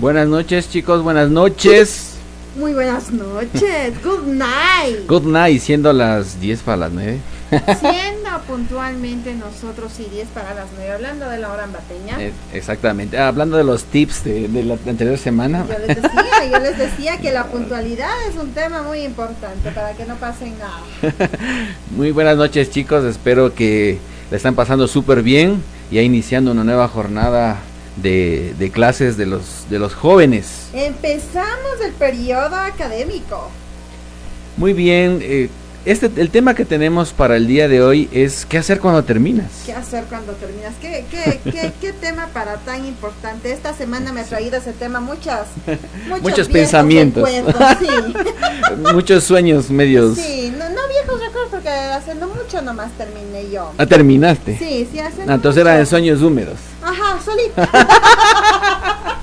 Buenas noches, chicos, buenas noches. Muy buenas noches. Good night. Good night, siendo las 10 para las 9. Siendo puntualmente nosotros y 10 para las 9, hablando de la hora ambateña. Eh, exactamente. Ah, hablando de los tips de, de la anterior semana. Yo les decía, yo les decía que la puntualidad es un tema muy importante para que no pasen nada. Muy buenas noches, chicos. Espero que le están pasando súper bien. Ya iniciando una nueva jornada de, de clases de los, de los jóvenes. Empezamos el periodo académico. Muy bien. eh, este, el tema que tenemos para el día de hoy es qué hacer cuando terminas. ¿Qué hacer cuando terminas? ¿Qué, qué, qué, qué tema para tan importante? Esta semana me ha traído ese tema muchas, muchos, pensamientos. recuerdos, Sí. Muchos sueños medios. Sí, no, no viejos recuerdos porque hace no mucho nomás terminé yo. Ah, terminaste. Sí, sí, hace Ah, entonces mucho. eran sueños húmedos. Ajá, solita.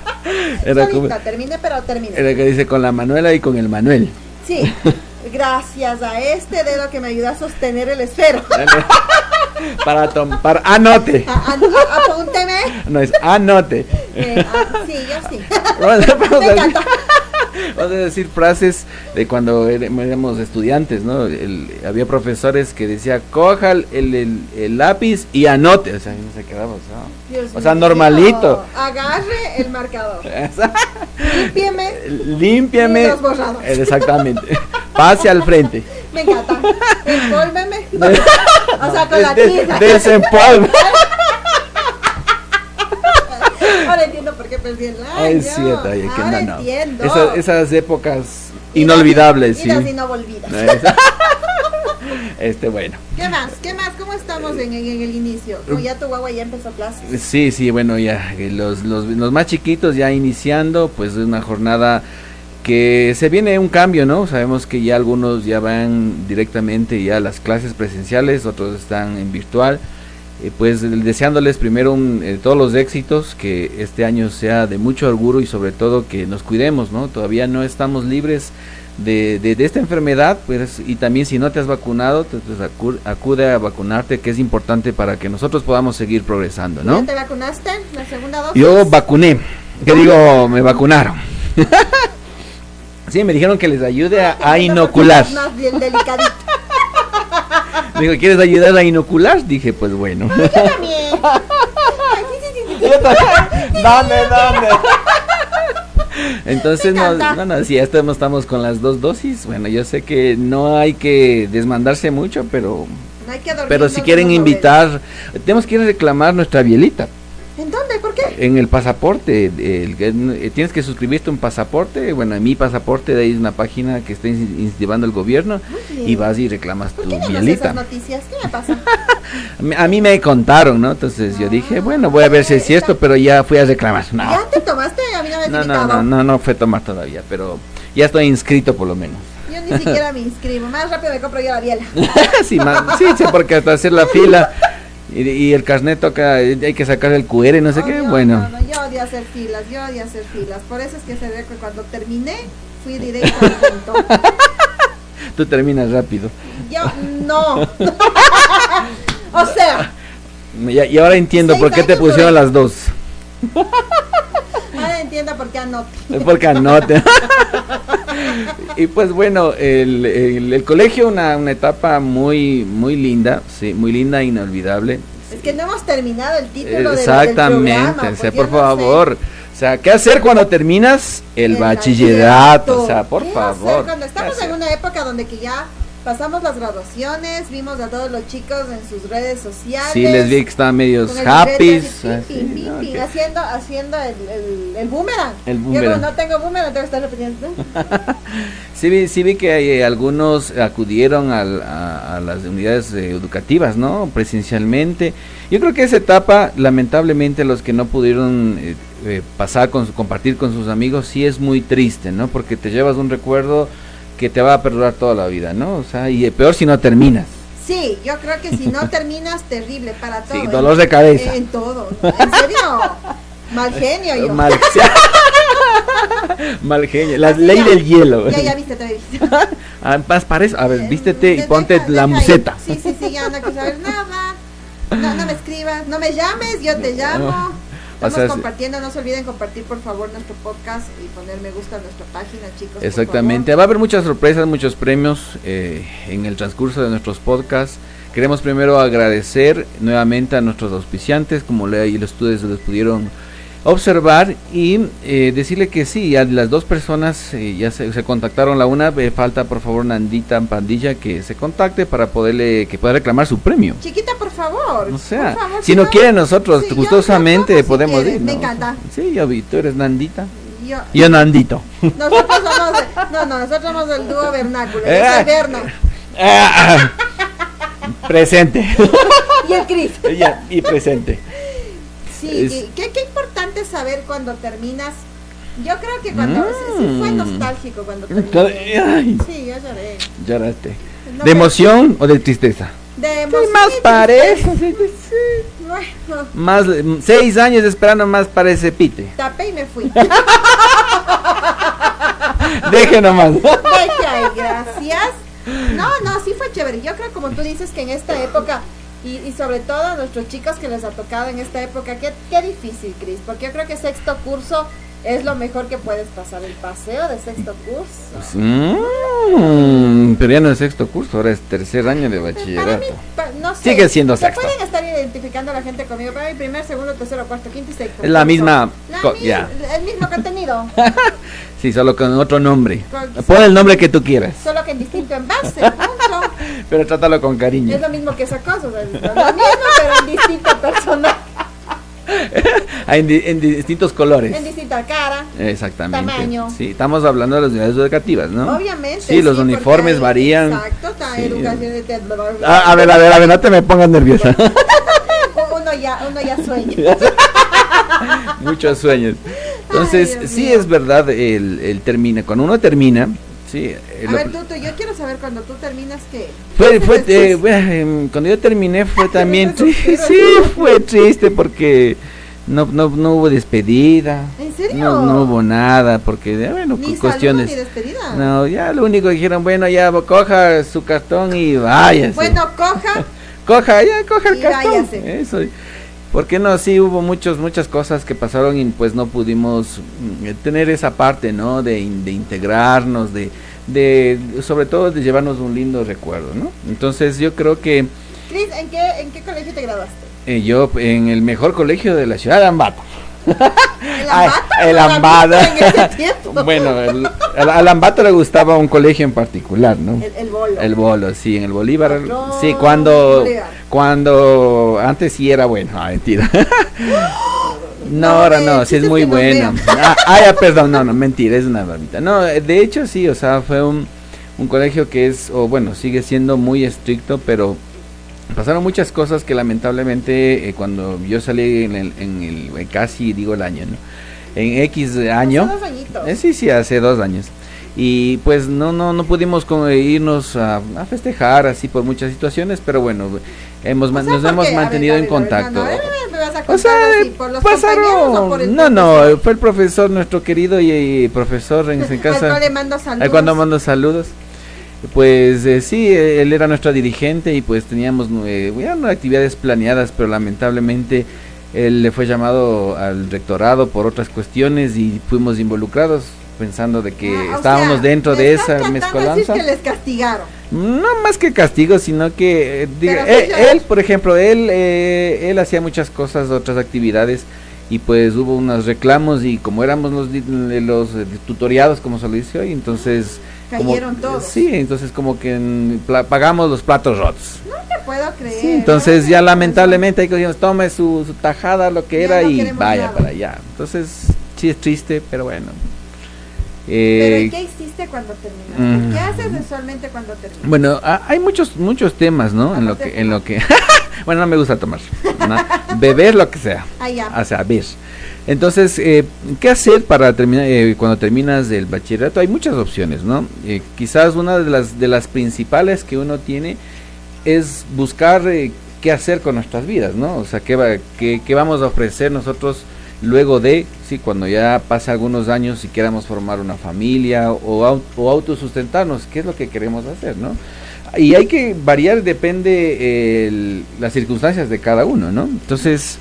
Era como, solita, terminé, pero terminé. era que dice con la Manuela y con el Manuel. Sí, gracias a este dedo que me ayuda a sostener el esfero. para tomar, anote. A- apúnteme. No es anote. Eh, ah, sí, yo sí. Vamos Me encanta. Vamos a decir frases de cuando éramos estudiantes, ¿no? El- había profesores que decía, coja el, el- el lápiz y anote. O sea, no se quedaba, o sea, Dios O sea, mío. normalito. Agarre el marcador. Límpieme. Los borradores. Exactamente. Pase al frente. Me encanta. Empólveme. O sea, con la tiza. Desempolva. Ahora entiendo por qué perdí el año. Es cierto, oye, que Ahora no, no. entiendo. Esa- esas épocas Y inolvidables, sí. Y inolvidables. Este, bueno. ¿Qué más? ¿Qué más? ¿Cómo estamos en, en- en el inicio? Como ya tu guagua ya empezó clases. Sí, sí, bueno, ya eh, los, los, los más chiquitos ya iniciando, pues es una jornada que se viene un cambio, ¿no? Sabemos que ya algunos ya van directamente ya a las clases presenciales, otros están en virtual. Eh, pues deseándoles primero un, eh, todos los éxitos, que este año sea de mucho orgullo y sobre todo que nos cuidemos, ¿no? Todavía no estamos libres de, de, de esta enfermedad, pues y también si no te has vacunado, te- pues, acu- acude a vacunarte, que es importante para que nosotros podamos seguir progresando, ¿no? ¿Ya te vacunaste? ¿La segunda dosis? Yo vacuné, que digo, me vacunaron. sí, me dijeron que les ayude a, a inocular. Más bien delicadito. Digo, ¿quieres ayudar a inocular? Dije, pues bueno. Yo también. Ay, sí, sí, sí, sí. dame, dame. Entonces, Me no, no, no, si ya estamos, estamos con las dos dosis, bueno, yo sé que no hay que desmandarse mucho, pero No hay que dormir, pero si no quieren invitar, tenemos que reclamar nuestra bielita. ¿En dónde? ¿Por qué? En el pasaporte, el que- eh, tienes que suscribirte a un pasaporte, bueno, en mi pasaporte de ahí es una página que está in- incentivando el gobierno y vas y reclamas ¿Por tu qué esas noticias? ¿Qué me pasa? A mí- me contaron, ¿no? Entonces yo dije, Ah, bueno, voy a ver si es cierto, pero ya fui a reclamar. No, ¿Ya te tomaste? A mí no me no, no, no, no, no fue tomar todavía, pero ya estoy inscrito por lo menos. Yo ni siquiera me inscribo. Más rápido me compro yo la biela. sí, sí, porque hasta hacer la fila y, y el carnet toca, hay que sacar el QR, no sé qué, bueno. No, no, yo odio hacer filas, yo odio hacer filas. Por eso es que se ve que cuando terminé, fui directo al punto. Tú terminas rápido. Yo, no. o sea, y ahora entiendo por qué te pusieron duré. las dos. ahora entiendo por qué. Es porque anote. y pues bueno, el, el- el colegio una, una etapa muy muy linda, sí, muy linda inolvidable. Es que no hemos terminado el título del- del Exactamente, programa, o sea, por sé. favor. O sea, ¿qué hacer cuando terminas el, El bachillerato? O sea, por ¿Qué hacer favor. Cuando ¿qué estamos en una época donde que ya pasamos las graduaciones, vimos a todos los chicos en sus redes sociales. Sí, les vi que estaban medios happy. Que- haciendo, haciendo el, el, el boomerang. El Yo boomerang. como no tengo boomerang, tengo que estar repitiendo. Sí vi, sí vi que eh, algunos acudieron al- a, a las unidades eh, educativas, ¿no? Presencialmente. Yo creo que esa etapa, lamentablemente, los que no pudieron eh, eh, pasar, con su- compartir con sus amigos, sí es muy triste, ¿no? Porque te llevas un recuerdo que te va a perdurar toda la vida, ¿no? O sea, y eh, peor si no terminas. Sí, yo creo que si no terminas, terrible para todo. Sí, en- dolor de cabeza. En todo. ¿En serio? Mal genio yo. Mal, mal genio. La ley del hielo. Ya, ya viste, te viste. Ah, para eso. A ver, vístete y ponte deja la museta. Sí, sí, sí, ya no quiero saber nada. No, no me escribas, no me llames, yo te llamo. Estamos compartiendo, no se olviden compartir por favor nuestro podcast y poner me gusta a nuestra página, chicos. Exactamente, va a haber muchas sorpresas, muchos premios eh, en el transcurso de nuestros podcasts. Queremos primero agradecer nuevamente a nuestros auspiciantes, como le y los estudios les pudieron observar y eh, decirle que sí, a las dos personas eh, ya se, contactaron, la una eh, falta por favor Nandita Pandilla que se contacte para poderle que pueda reclamar su premio. Chiquita, por favor. O sea, si, no, quiere nosotros gustosamente podemos ir. Me encanta. Sí, yo vi, tú eres Nandita. Yo, Nandito. Nosotros somos, no, no, nosotros somos el dúo vernáculo. Yo soy Verno. presente. y el Cris. y presente. Sí, qué, importante saber cuando terminas. Yo creo que cuando sí, fue mm. nostálgico cuando terminé. Sí, yo lloré. Lloraste. ¿De emoción o de tristeza? De emoción. más parece. Bueno. Más seis años esperando más parece pite. Tapé y me fui. Deje nomás. Deje gracias. No, no, sí fue chévere. Yo creo como tú dices que en esta época y, y, sobre todo a nuestros chicos que les ha tocado en esta época, qué, qué difícil, Cris, porque yo creo que sexto curso es lo mejor que puedes pasar, el paseo de sexto curso. Mm, pero ya no es sexto curso, ahora es tercer año de bachillerato. no sé, Sigue siendo se sexto. pueden estar identificando a la gente conmigo, para mi primer, segundo, tercero, cuarto, quinto y sexto. Es la misma, ya. el mismo contenido. sí, solo con otro nombre. Pon el nombre que tú quieras. Solo que en distinto envase, Pero trátalo con cariño. Es lo mismo que esa cosa, o sea, es lo mismo, pero en distinto personaje. en, distintos colores. En distinta cara. Exactamente. Tamaño. Sí, estamos hablando de las unidades educativas, ¿no? Obviamente. Sí, los uniformes varían. Exacto, educación de ah, a ver, a ver, a ver, no te me pongas nerviosa. uno ya, uno ya sueña. Muchos sueños. Entonces, sí es verdad el, el termina. Cuando uno termina, Sí, eh, a ver, Tuto, yo quiero saber cuando tú terminas qué. Fue, fue eh, em, cuando yo terminé fue también sí, fue triste porque no, no, no hubo despedida. ¿En serio? No, no hubo nada porque, bueno, ni cuestiones. Ni despedida. No, ya lo único que dijeron, bueno, ya coja su cartón y vaya. Bueno, coja. coja, ya coja el cartón. Eso. Porque no, sí hubo muchos, muchas cosas que pasaron y pues no pudimos mm, tener esa parte, ¿no? De, de integrarnos, de, de, sobre todo de llevarnos un lindo recuerdo, ¿no? Entonces yo creo que... Cris, ¿en qué, ¿en qué colegio te graduaste? Eh, yo en el mejor colegio de la ciudad de Ambato. ¿El Ambato? el bueno, al Ambato le gustaba un colegio en particular, ¿no? El, el Bolo. El Bolo, sí, en el Bolívar. sí, cuando, cuando, antes sí era bueno, ah, mentira. no, ahora no, sí es muy bueno. Ah, ah, ya, perdón, no, no, mentira, es una barbita. No, de hecho sí, o sea, fue un, un colegio que es, o bueno, sigue siendo muy estricto, pero pasaron muchas cosas que lamentablemente eh, cuando yo salí en el, en el, eh, casi digo el año, ¿no? En X año. Hace dos añitos. Eh, sí, sí, hace dos años. Y pues no, no, no pudimos irnos a, festejar así por muchas situaciones, pero bueno, hemos, nos hemos mantenido en contacto. o sea, por los pasaron, no, no, fue el profesor, nuestro querido y, profesor en, ese caso. Al le mando saludos. cuando mando saludos. Pues eh, sí, él era nuestra dirigente y pues teníamos eh, actividades planeadas, pero lamentablemente él le fue llamado al rectorado por otras cuestiones y fuimos involucrados pensando de que ah, estábamos dentro de esa mezcolanza. que les castigaron. No más que castigo, sino que eh, él, por ejemplo, él él hacía muchas cosas, otras actividades y pues hubo unos reclamos y como éramos los los tutoriados como se lo dice hoy, entonces Cayeron todos. Sí, entonces como que pagamos los platos rotos. No te puedo creer. Sí, entonces ya lamentablemente hay que tome su, tajada, lo que era y vaya para allá. Entonces sí es triste, pero bueno. Eh, ¿Pero qué hiciste cuando terminaste? ¿Qué haces usualmente cuando terminas? Bueno, hay muchos muchos temas, ¿no? En lo que en lo que bueno, no me gusta tomar. Beber lo que sea. Ah, ya. O sea, beber. Entonces, eh, ¿qué hacer para terminar eh, cuando terminas el bachillerato? Hay muchas opciones, ¿no? Eh, quizás una de las de las principales que uno tiene es buscar qué hacer con nuestras vidas, ¿no? O sea, qué, qué, vamos a ofrecer nosotros luego de, sí, cuando ya pasa algunos años y queramos formar una familia o, o autosustentarnos, qué es lo que queremos hacer, ¿no? Y hay que variar, depende las circunstancias de cada uno, ¿no? Entonces,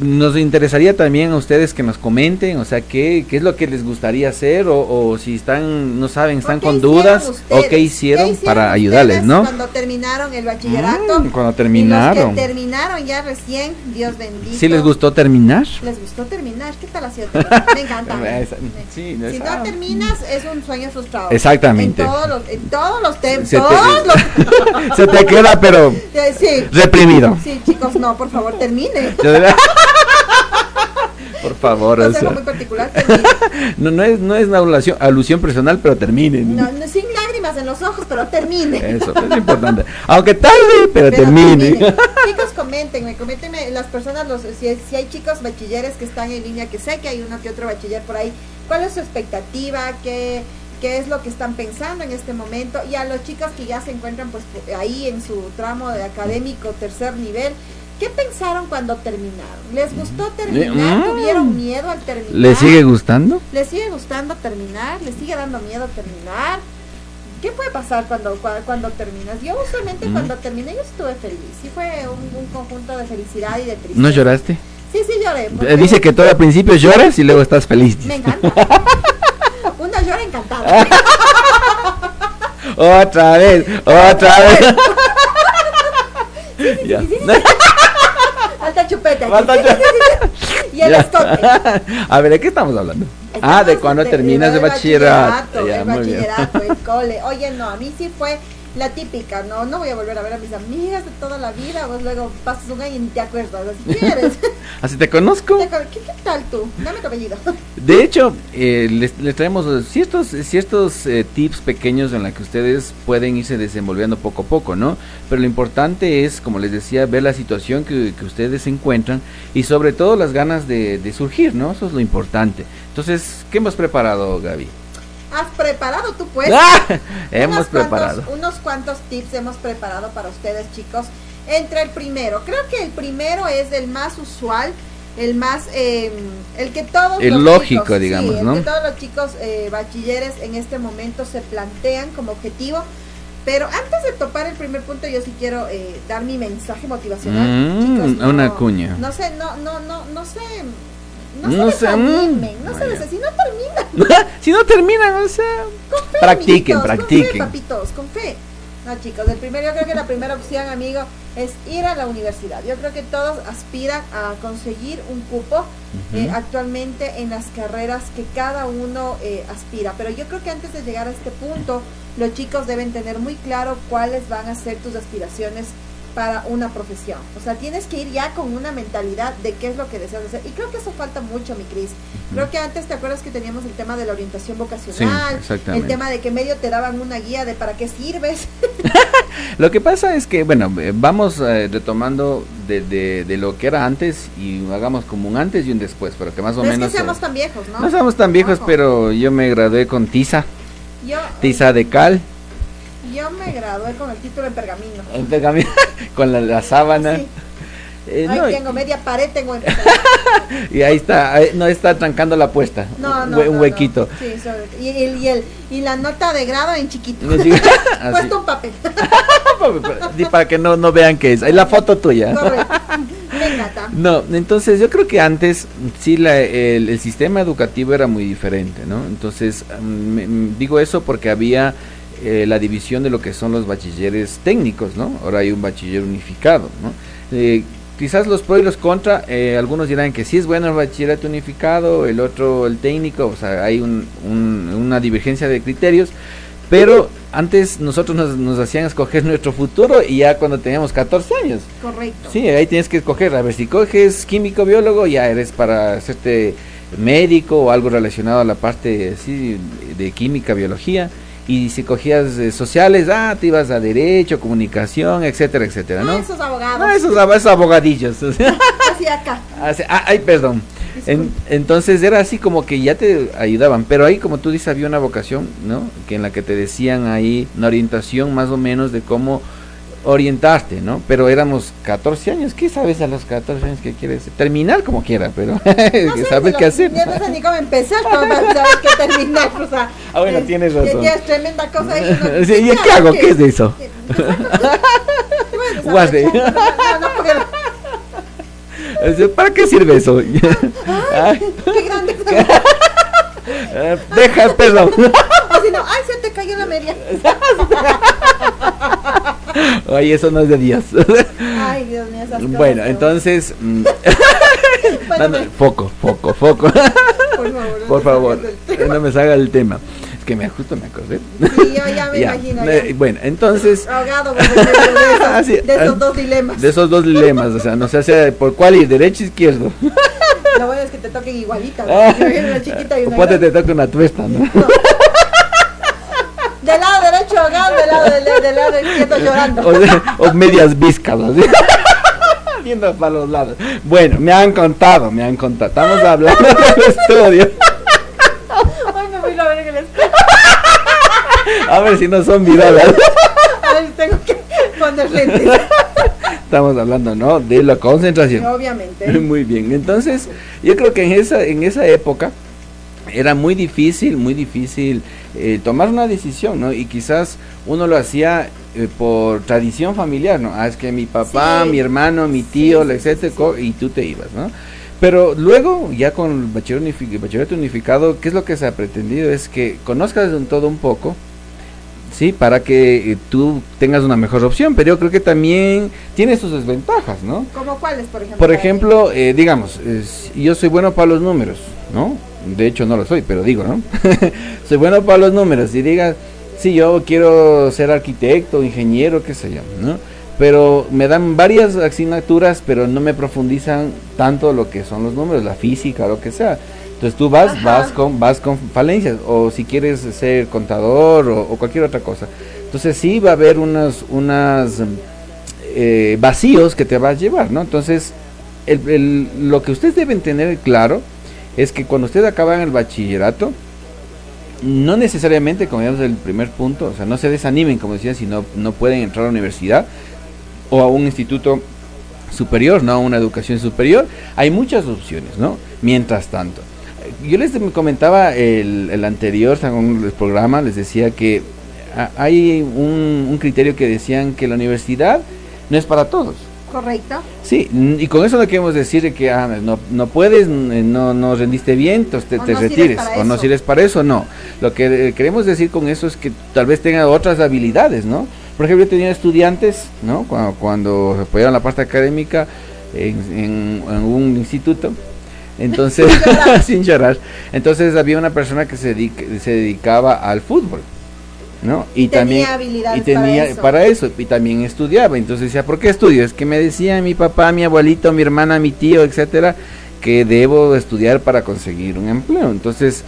nos interesaría también a ustedes que nos comenten, o sea, qué, qué es lo que les gustaría hacer o, o si están, no saben, están con dudas o qué hicieron, para ayudarles, ¿no? Cuando terminaron el bachillerato. Mm, cuando terminaron. Y los que terminaron ya recién, Dios bendito. ¿Sí les gustó terminar? Les gustó terminar, ¿qué tal ha sido? Me encanta. sí, si no terminas es un sueño frustrado. Exactamente. En todos los, en todos los temas. Todos los... Se te queda, pero sí. reprimido. Sí, chicos, no, por favor, termine. Por favor, o sea, muy particular, no, no es, no es una alusión, alusión personal, pero termine. No, no, sin lágrimas en los ojos, pero termine. Eso, es importante. Aunque tarde, pero, termine. Chicos, coméntenme, coméntenme las personas, los, si, si hay chicos bachilleres que están en línea, que sé que hay uno que otro bachiller por ahí, ¿cuál es su expectativa? ¿Qué, qué es lo que están pensando en este momento? Y a los chicos que ya se encuentran pues ahí en su tramo de académico tercer nivel, ¿Qué pensaron cuando terminaron? ¿Les gustó terminar? Mm. ¿Tuvieron miedo al terminar? ¿Les sigue gustando? ¿Les sigue gustando terminar? ¿Les sigue dando miedo terminar? ¿Qué puede pasar cuando, cuando, terminas? Yo usualmente mm. cuando terminé yo estuve feliz. Sí fue un, conjunto de felicidad y de tristeza. ¿No lloraste? Sí, sí lloré. Eh, dice que todo al principio lloras y luego estás feliz. Me encanta. Una llora encantada. otra vez, otra vez. Sí, sí, Falta chupeta. Falta y el escote. A ver, ¿de qué estamos hablando? ah, de cuando terminas de, bachillerato. El bachillerato, el cole. Oye, no, a mí sí fue la típica, no, no voy a volver a ver a mis amigas de toda la vida, vos luego pasas un año y te acuerdas, así quieres. así te conozco. ¿Qué, tal tú? Dame tu apellido. De hecho, eh, les, les, traemos ciertos, ciertos eh, tips pequeños en los que ustedes pueden irse desenvolviendo poco a poco, ¿no? Pero lo importante es, como les decía, ver la situación que, que ustedes se encuentran y sobre todo las ganas de, de surgir, ¿no? Eso es lo importante. Entonces, ¿qué hemos preparado, Gaby? Has preparado tú pues. hemos preparado. unos cuantos tips hemos preparado para ustedes chicos. Entre el primero, creo que el primero es el más usual, el más, em, el que todos el lógico, digamos, ¿no? que todos los chicos eh, bachilleres en este momento se plantean como objetivo. Pero antes de topar el primer punto, yo sí quiero eh, dar mi mensaje motivacional. Mm, una cuña. No sé, no, no, no, no sé no, se desanimen, no se desanimen, si no terminan. si no terminan, o sea, con fe, practiquen, practiquen. Con fe, papitos, con fe. No, chicos, el primero, yo creo que la primera opción, amigo, es ir a la universidad. Yo creo que todos aspiran a conseguir un cupo eh, actualmente en las carreras que cada uno eh, aspira. Pero yo creo que antes de llegar a este punto, los chicos deben tener muy claro cuáles van a ser tus aspiraciones para una profesión. O sea, tienes que ir ya con una mentalidad de qué es lo que deseas hacer. Y creo que eso falta mucho, mi Cris. Creo que antes, ¿te acuerdas que teníamos el tema de la orientación vocacional? el tema de que medio te daban una guía de para qué sirves. lo que pasa es que, bueno, eh, vamos eh, retomando de, de, lo que era antes y hagamos como un antes y un después, pero que más o menos... Es que seamos tan viejos, ¿no? No seamos tan viejos, pero yo me gradué con tiza. Yo, tiza de cal. Yo me gradué con el título en pergamino. En pergamino, con la, sábana. Eh, ahí tengo media pared, tengo en Y ahí está, no está trancando la puesta. No, no. Un, huequito. Sí, y, y, el, y la nota de grado en chiquito. Puesto un papel. para que no, no vean qué es. Ahí la foto tuya. No, entonces yo creo que antes sí la, el, el, sistema educativo era muy diferente, ¿no? Entonces mm, digo eso porque había eh, la división de lo que son los bachilleres técnicos, ¿no? Ahora hay un bachiller unificado, ¿no? Eh, quizás los pros y los contra, eh, algunos dirán que sí es bueno el bachillerato unificado, el otro el técnico, o sea, hay una divergencia de criterios, pero antes nosotros nos, nos, hacían escoger nuestro futuro y ya cuando teníamos 14 años. Correcto. Sí, ahí tienes que escoger, a ver si coges químico, biólogo, ya eres para hacerte médico o algo relacionado a la parte de química, biología y si cogías eh, sociales, ah, te ibas a derecho, comunicación, etcétera, etcétera, ¿no? esos abogados. No, esos, abogadillos. Así acá. Ah, ay, perdón. entonces era así como que ya te ayudaban, pero ahí como tú dices había una vocación, ¿no? Que en la que te decían ahí una orientación más o menos de cómo orientarte, ¿no? Pero éramos 14 años, ¿qué sabes a los 14 años que quieres? Terminar como quiera, pero no sabes qué hacer. Ya no sé ni cómo empezar, pero sabes qué terminar, o sea. Ah, bueno, tienes razón. Ya, es tremenda cosa. Y no, sí, ¿Qué, hago? ¿Qué, es de eso? Bueno, ¿Para qué sirve eso? Ay, qué grande. Eh, Deja el perro. O si no, ay, se te cayó la media. Ay, eso no es de Dios. Ay, Dios mío, esas cosas Bueno, entonces, mm, dando- foco, foco, foco. por favor, Por favor, tema. no me salga el tema. Es que me justo me acordé. Sí, yo ya me Ya, imagino. eh, ya. Bueno, entonces, Ahogado por de esos, Así, de esos ah, dos dilemas. de esos dos dilemas, o sea, no sé hacia por cuál ir, derecho o izquierdo. Lo bueno es que te toquen igualita. Ah. Una chiquita y O una ponte grande. te toca una tuesta, ¿no? Del lado derecho ahogado, del lado, del, del lado izquierdo llorando. O, o medias viscas, así. Viendo para los lados. Bueno, me han contado, me han contado. Estamos hablando del estudio. Ay, me voy a ver en el espejo. A ver si no son virales. A ver, tengo que poner lentes. Estamos hablando, ¿no? De la concentración. Obviamente. Muy bien. Entonces, yo creo que en esa, en esa época era muy difícil, muy difícil eh, tomar una decisión, ¿no? Y quizás uno lo hacía eh, por tradición familiar, ¿no? Ah, es que mi papá, Sí. mi hermano, mi tío, Sí, etcétera, sí, y tú te ibas, ¿no? Pero luego, ya con el bachillerato unificado, ¿qué es lo que se ha pretendido? Es que conozcas de un todo un poco, ¿sí? Para que eh, tú tengas una mejor opción, pero yo creo que también tiene sus desventajas, ¿no? ¿Como cuáles, por ejemplo? Por ejemplo, eh, digamos, es- yo soy bueno para los números, ¿no? De hecho no lo soy, pero digo, ¿no? soy bueno para los números y digas, sí, yo quiero ser arquitecto, ingeniero, qué sé yo, ¿no? Pero me dan varias asignaturas, pero no me profundizan tanto lo que son los números, la física, lo que sea. Entonces tú vas, Ajá. vas con, vas con falencias, o si quieres ser contador o, o cualquier otra cosa. Entonces sí va a haber unas, unas eh, vacíos que te vas a llevar, ¿no? Entonces, el- el- lo que ustedes deben tener claro es que cuando ustedes acaban el bachillerato, no necesariamente, como digamos el primer punto, o sea, no se desanimen, como decía, si no, no pueden entrar a la universidad o a un instituto superior, ¿no? A una educación superior, hay muchas opciones, ¿no? Mientras tanto. Yo les comentaba el, el anterior según el programa, les decía que hay un criterio que decían que la universidad no es para todos. Correcto. Sí, y con eso no queremos decir que ah, no, no puedes, n- no, no rendiste bien, entonces te, no retires, o no sirves para eso, no. Lo que eh, queremos decir con eso es que tal vez tenga otras habilidades, ¿no? Por ejemplo, yo tenía estudiantes, ¿no? Cuando, cuando apoyaron la parte académica en, en- en un instituto, entonces, sin llorar, entonces había una persona que se, dedica- se dedicaba al fútbol, ¿no? Y, tenía también habilidades y tenía para eso. para eso y también estudiaba entonces decía por qué estudio es que me decía mi papá mi abuelito mi hermana mi tío etcétera que debo estudiar para conseguir un empleo entonces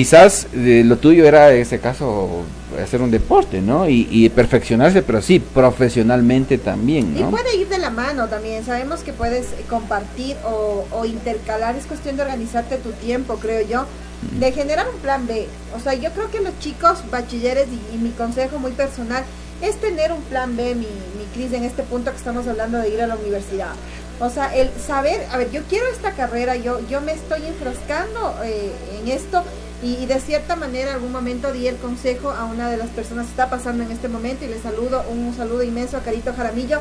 quizás eh, lo tuyo era en ese caso hacer un deporte no y, y perfeccionarse pero sí profesionalmente también Y no puede ir de la mano también. Sabemos que puedes eh, compartir o, o intercalar. Es cuestión de organizarte tu tiempo, creo yo. De generar un plan B. O sea, yo creo que los chicos bachilleres y, y mi consejo muy personal es tener un plan B, mi, mi Cris, en este punto que estamos hablando de ir a la universidad. O sea, el saber, a ver, yo quiero esta carrera, yo, yo me estoy enfrascando eh, en esto y, y de cierta manera en algún momento di el consejo a una de las personas que está pasando en este momento y le saludo, un saludo inmenso a Carito Jaramillo,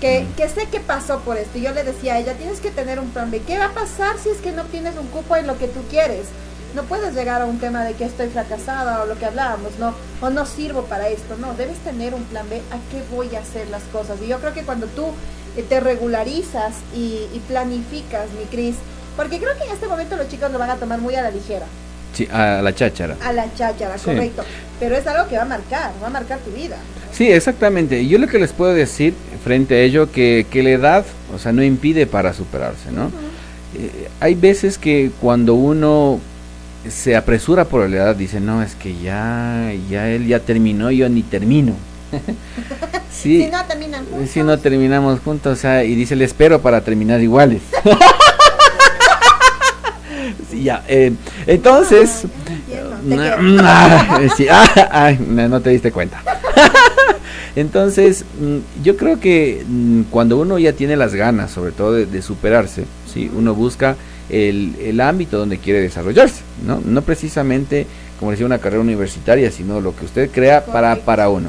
que, que sé que pasó por esto. Y yo le decía a ella, tienes que tener un plan B. ¿Qué va a pasar si es que no tienes un cupo en lo que tú quieres? No puedes llegar a un tema de que estoy fracasada o lo que hablábamos, ¿no? O no sirvo para esto, no. Debes tener un plan B. ¿A qué voy a hacer las cosas? Y yo creo que cuando tú eh, te regularizas y, y planificas, mi Cris, porque creo que en este momento los chicos lo van a tomar muy a la ligera, sí a la cháchara a la cháchara, Sí. correcto. Pero es algo que va a marcar, va a marcar tu vida. Sí, exactamente. Yo lo que les puedo decir frente a ello, que, que la edad, o sea, no impide para superarse, ¿no? Eh, hay veces que cuando uno se apresura por la edad, dice, no, es que ya, ya él ya terminó, yo ni termino. sí, Si no terminan juntos. si no terminamos juntos, o sea, y dice, le espero para terminar iguales. Ya, eh, entonces... No te diste cuenta. Entonces, mm, yo creo que mm, cuando uno ya tiene las ganas, sobre todo de, de superarse, ¿sí? uno busca el, el ámbito donde quiere desarrollarse, ¿no? No precisamente, como decía, una carrera universitaria, sino lo que usted crea para, para uno.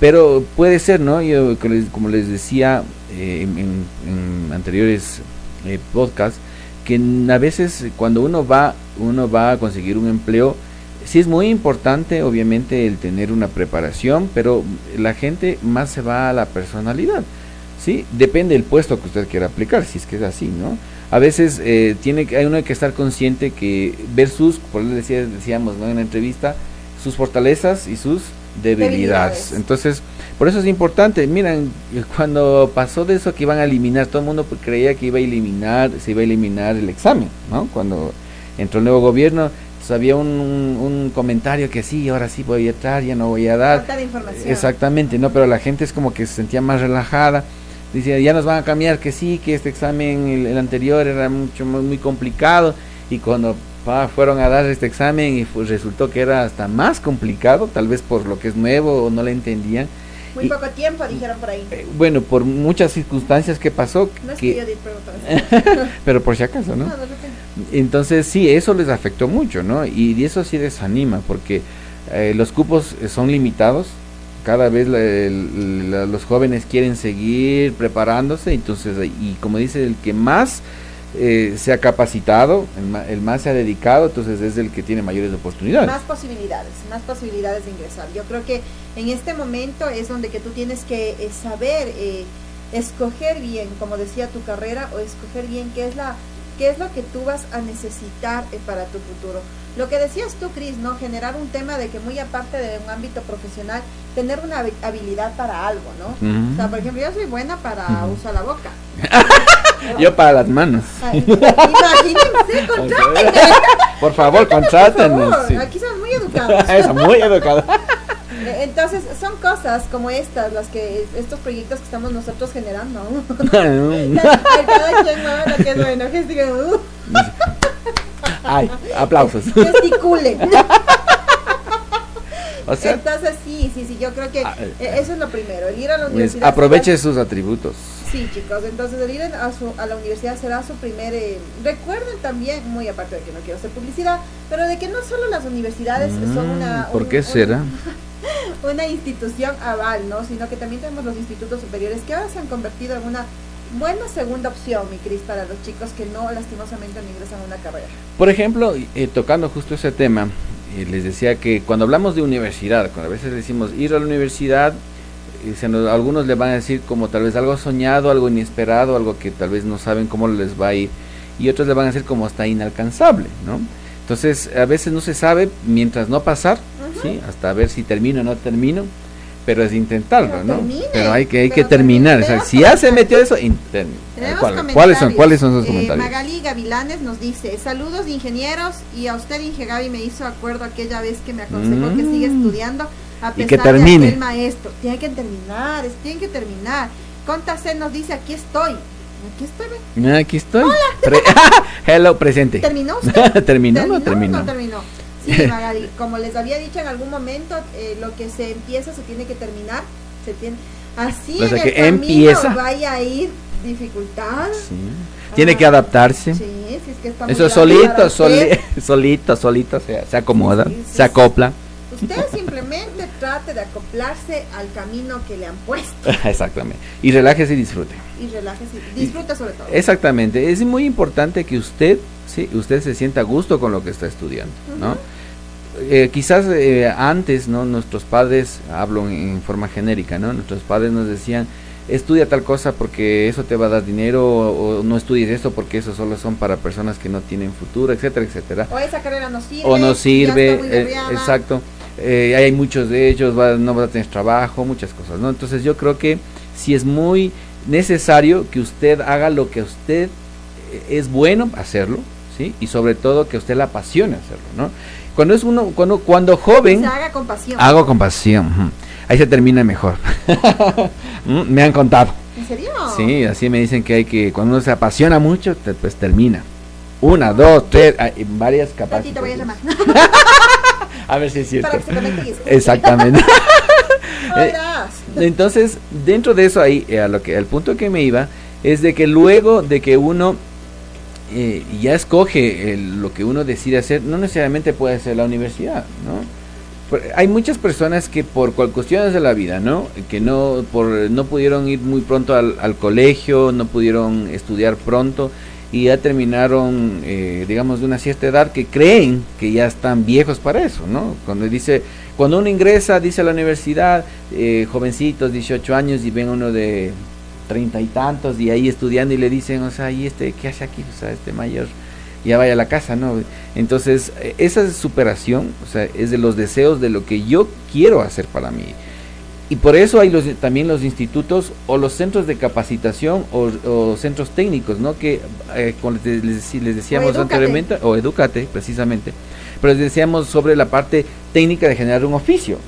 Pero puede ser, ¿no? Yo, como les decía eh, en, anteriores eh, podcast que a veces cuando uno va uno va a conseguir un empleo sí es muy importante obviamente el tener una preparación pero la gente más se va a la personalidad sí depende del puesto que usted quiera aplicar si es que es así no a veces eh, tiene hay uno que estar consciente que ver sus por eso decía, decíamos ¿no? en la entrevista sus fortalezas y sus debilidades. Entonces, por eso es importante. Miren, cuando pasó de eso que iban a eliminar, todo el mundo creía que iba a eliminar, se iba a eliminar el examen, ¿no? Cuando entró el nuevo gobierno, había un, un, comentario que sí, ahora sí voy a entrar, ya no voy a dar. Falta de información. Exactamente, ¿no? Pero la gente es como que se sentía más relajada. Decía, ya nos van a cambiar, que sí, que este examen, el, el anterior era mucho muy, muy complicado. Y cuando fueron a dar este examen y resultó que era hasta más complicado, tal vez por lo que es nuevo o no le entendían. Muy poco tiempo, dijeron por ahí. Eh, bueno, por muchas circunstancias que pasó. No es que, que yo pero por si acaso, ¿no? Entonces sí, eso les afectó mucho, ¿no? Y eso sí desanima, porque eh, los cupos son limitados, cada vez los jóvenes quieren seguir preparándose, entonces, y como dice, el que más eh, se ha capacitado, el, más se ha dedicado, entonces es el que tiene mayores oportunidades. Más posibilidades, más posibilidades de ingresar. Yo creo que en este momento es donde que tú tienes que eh, saber eh, escoger bien, como decía tu carrera, o escoger bien qué es la qué es lo que tú vas a necesitar para tu futuro. Lo que decías tú, Cris, ¿no? Generar un tema de que muy aparte de un ámbito profesional, tener una habilidad para algo, ¿no? O sea, por ejemplo, yo soy buena para usar la boca. Yo para las manos. imagínense, Por favor, contrátenos. Aquí son muy educados. Eso, muy educados. Eh, entonces, son cosas como estas, las que estos proyectos que estamos nosotros generando. Cada quien que es bueno. Ay, aplausos. Gesticule. O sea, Entonces sí, sí, sí, yo creo que eh, eso es lo primero, el ir a la pues, universidad. aproveche sus atributos. Sí, chicos, entonces el ir a, su, a la universidad será su primer... Eh, recuerden también, muy aparte de que no quiero hacer publicidad, pero de que no solo las universidades son una... Mm, ¿Por qué será? Una, institución aval, ¿no? Sino que también tenemos los institutos superiores que ahora se han convertido en una buena segunda opción, mi Cris, para los chicos que no lastimosamente no ingresan a una carrera. Por ejemplo, eh, tocando justo ese tema, eh, les decía que cuando hablamos de universidad, cuando a veces decimos ir a la universidad, algunos le van a decir como tal vez algo soñado, algo inesperado, algo que tal vez no saben cómo les va a ir, y otros le van a decir como hasta inalcanzable, ¿no? Entonces, a veces no se sabe mientras no pasar, ¿sí? Hasta ver si termino o no termino, pero es intentarlo, ¿no? pero hay que hay que terminar, si ya se metió eso, ¿cuáles son cuáles son esos eh, comentarios? Magali Gavilanes nos dice, "Saludos ingenieros y a usted Inge Gaby me hizo acuerdo aquella vez que me aconsejó que siga mm. estudiando a pesar y que termine. el maestro. Tiene que terminar, tiene que terminar. Contace nos dice, aquí estoy. Aquí estoy. Aquí estoy. Hello, presente. ¿Terminó usted? ¿Terminó, no terminó? No terminó. Sí, Magali, como les había dicho en algún momento, eh, lo que se empieza se tiene que terminar. Se tiene, así en el que camino empieza. vaya a ir dificultad. Sí. Tiene que adaptarse. Sí, sí, es que Eso solito, solito, solito se, se acomoda, se acopla. Usted simplemente trate de acoplarse al camino que le han puesto. Exactamente. Y relájese y disfrute. Y relájese, disfrute sobre todo. Exactamente. Es muy importante que usted, sí, usted se sienta a gusto con lo que está estudiando, ¿no? Eh, quizás eh, antes, ¿no? Nuestros padres, hablo en, forma genérica, ¿no? Nuestros padres nos decían, estudia tal cosa porque eso te va a dar dinero o, no estudies esto porque eso solo son para personas que no tienen futuro, etcétera, etcétera. O esa carrera no sirve. O no sirve, eh, exacto eh, hay muchos de ellos, no va a tener trabajo, muchas cosas, ¿no? Entonces yo creo que si es muy necesario que usted haga lo que usted eh, es bueno hacerlo, ¿sí? Y sobre todo que usted le apasione hacerlo, ¿no? Cuando es uno, cuando, cuando joven... Se haga con pasión. Hago con pasión. Ahí se termina mejor. ¿Mm? me han contado. ¿En serio? Sí, así me dicen que hay que, cuando uno se apasiona mucho, pues termina. Una, dos, tres, varias capacidades. A ver si es cierto. Exactamente. Eh, entonces, dentro de eso ahí, eh, a lo que, al punto que me iba, es de que luego de que uno eh, ya escoge lo que uno decide hacer, no necesariamente puede ser la universidad, ¿no? Hay muchas personas que por cuestiones de la vida, ¿no? Que no, por, no pudieron ir muy pronto al, al colegio, no pudieron estudiar pronto y ya terminaron, eh, digamos, de una cierta edad que creen que ya están viejos para eso, ¿no? Cuando dice, cuando uno ingresa, dice a la universidad, eh, jovencitos, 18 años, y ven uno de treinta y tantos y ahí estudiando y le dicen, o sea, ¿y este qué hace aquí? O sea, este mayor ya vaya a la casa, ¿no? Entonces, eh, esa superación, o sea, es de los deseos de lo que yo quiero hacer para mí. Y por eso hay los, también los institutos o los centros de capacitación o, centros técnicos, ¿no? Que eh, les, les, decíamos anteriormente, o Educate, precisamente, pero les decíamos sobre la parte técnica de generar un oficio.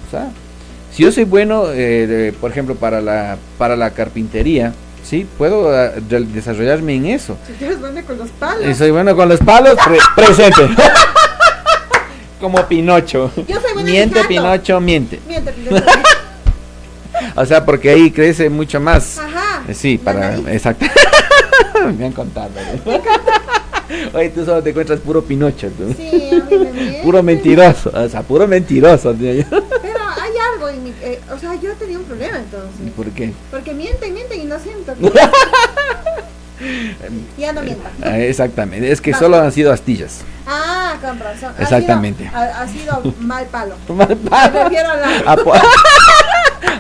si yo soy bueno, eh, por ejemplo, para la, para la carpintería, sí, puedo ah, desarrollarme en eso. Si eres bueno con los palos. Y soy bueno con los palos, presente. Como Pinocho. Yo soy bueno Miente, Pinocho, miente. Miente, Pinocho. O sea, porque ahí crece mucho más. Ajá. Sí, para. Exacto. me han contado. Oye, tú solo te encuentras puro Pinocho. ¿tú? Sí, a mí me Puro mentiroso. O sea, puro mentiroso. Pero hay algo en mi. Eh, o sea, yo tenía un problema entonces. ¿Por qué? Porque mienten, mienten y no siento. ya no mientan. Ah, exactamente. Es que solo han sido astillas. Ah, con razón. Exactamente. Ha sido, mal palo. mal palo. Me refiero a la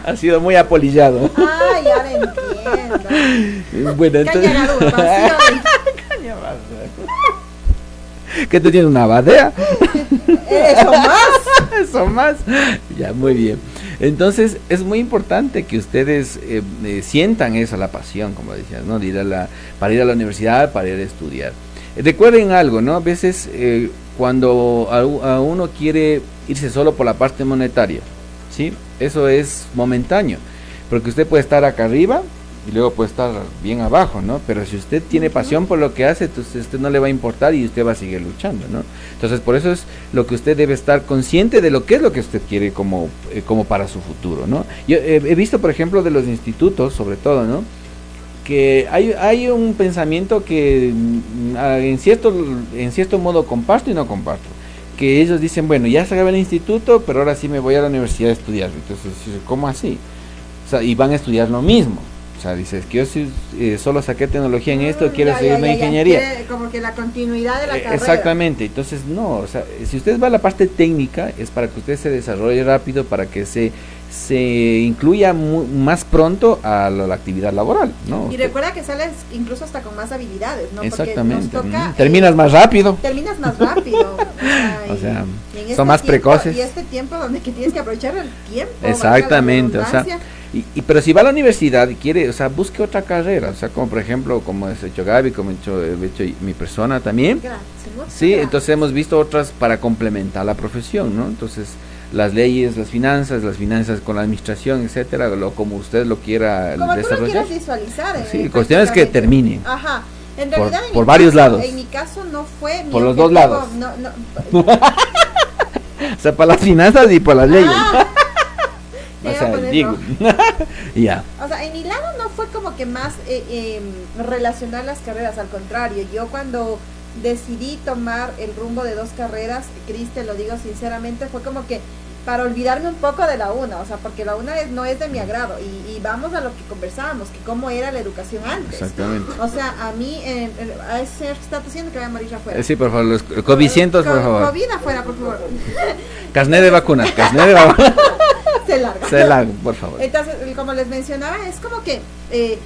ha sido muy apolillado. Ay, ahora entiendo. Bueno, entonces. ¿Qué tú tienes una badea? Eso más. Eso más. Ya, muy bien. Entonces es muy importante que ustedes eh, eh, sientan eso, la pasión, como decías, ¿no? De ir a la, para ir a la universidad, para ir a estudiar. recuerden algo, ¿no? A veces eh, cuando a, uno quiere irse solo por la parte monetaria, ¿sí? Eso es momentáneo, porque usted puede estar acá arriba y luego puede estar bien abajo, ¿no? Pero si usted tiene pasión por lo que hace, entonces usted no le va a importar y usted va a seguir luchando, ¿no? Entonces por eso es lo que usted debe estar consciente de lo que es lo que usted quiere como, eh, como para su futuro, ¿no? Yo he visto, por ejemplo, de los institutos, sobre todo, ¿no? que hay, hay un pensamiento que mm, en cierto, en cierto modo comparto y no comparto que ellos dicen, bueno, ya se acaba el instituto, pero ahora sí me voy a la universidad a estudiar. Entonces, ¿cómo así? O sea, y van a estudiar lo mismo. O sea, dices que yo eh, solo saqué tecnología en esto, quiero seguir en ingeniería. como que la continuidad de la eh, carrera. Exactamente, entonces no, o sea, si usted va a la parte técnica, es para que usted se desarrolle rápido, para que se se incluya más pronto a la, actividad laboral, ¿no? Y recuerda que sales incluso hasta con más habilidades, ¿no? Exactamente. terminas más rápido. Terminas más rápido. o sea, este son más precoces. Y este tiempo donde que tienes que aprovechar el tiempo. Exactamente, o sea, y, pero si va a la universidad y quiere, o sea, busque otra carrera, o sea, como por ejemplo, como ha hecho Gaby, como ha hecho, hecho mi persona también. Gracias. Sí, entonces hemos visto otras para complementar la profesión, ¿no? Entonces, las leyes, las finanzas, las finanzas con la administración, etcétera, lo como usted lo quiera como desarrollar. Tú lo visualizar. Sí, eh, cuestión es que termine. Ajá. En realidad, por, por varios lados. En mi caso no fue. Por los dos lados. No, no. o sea, para las finanzas y por las leyes. Ah. o sea, digo. ya. O sea, en mi lado no fue como que más eh, em, relacionar las carreras, al contrario, yo cuando decidí tomar el rumbo de dos carreras, Cris, te lo digo sinceramente, fue como que para olvidarme un poco de la una, o sea, porque la una no es de mi agrado y, vamos a lo que conversábamos, que cómo era la educación antes. Exactamente. O sea, a mí, eh, a ese está diciendo que vaya a morir afuera. Eh, sí, por favor, los COVID cientos, por favor. COVID afuera, por favor. Carnet de vacunas, carnet de vacunas. Se larga. Se larga, por favor. Entonces, como les mencionaba, es como que... Eh,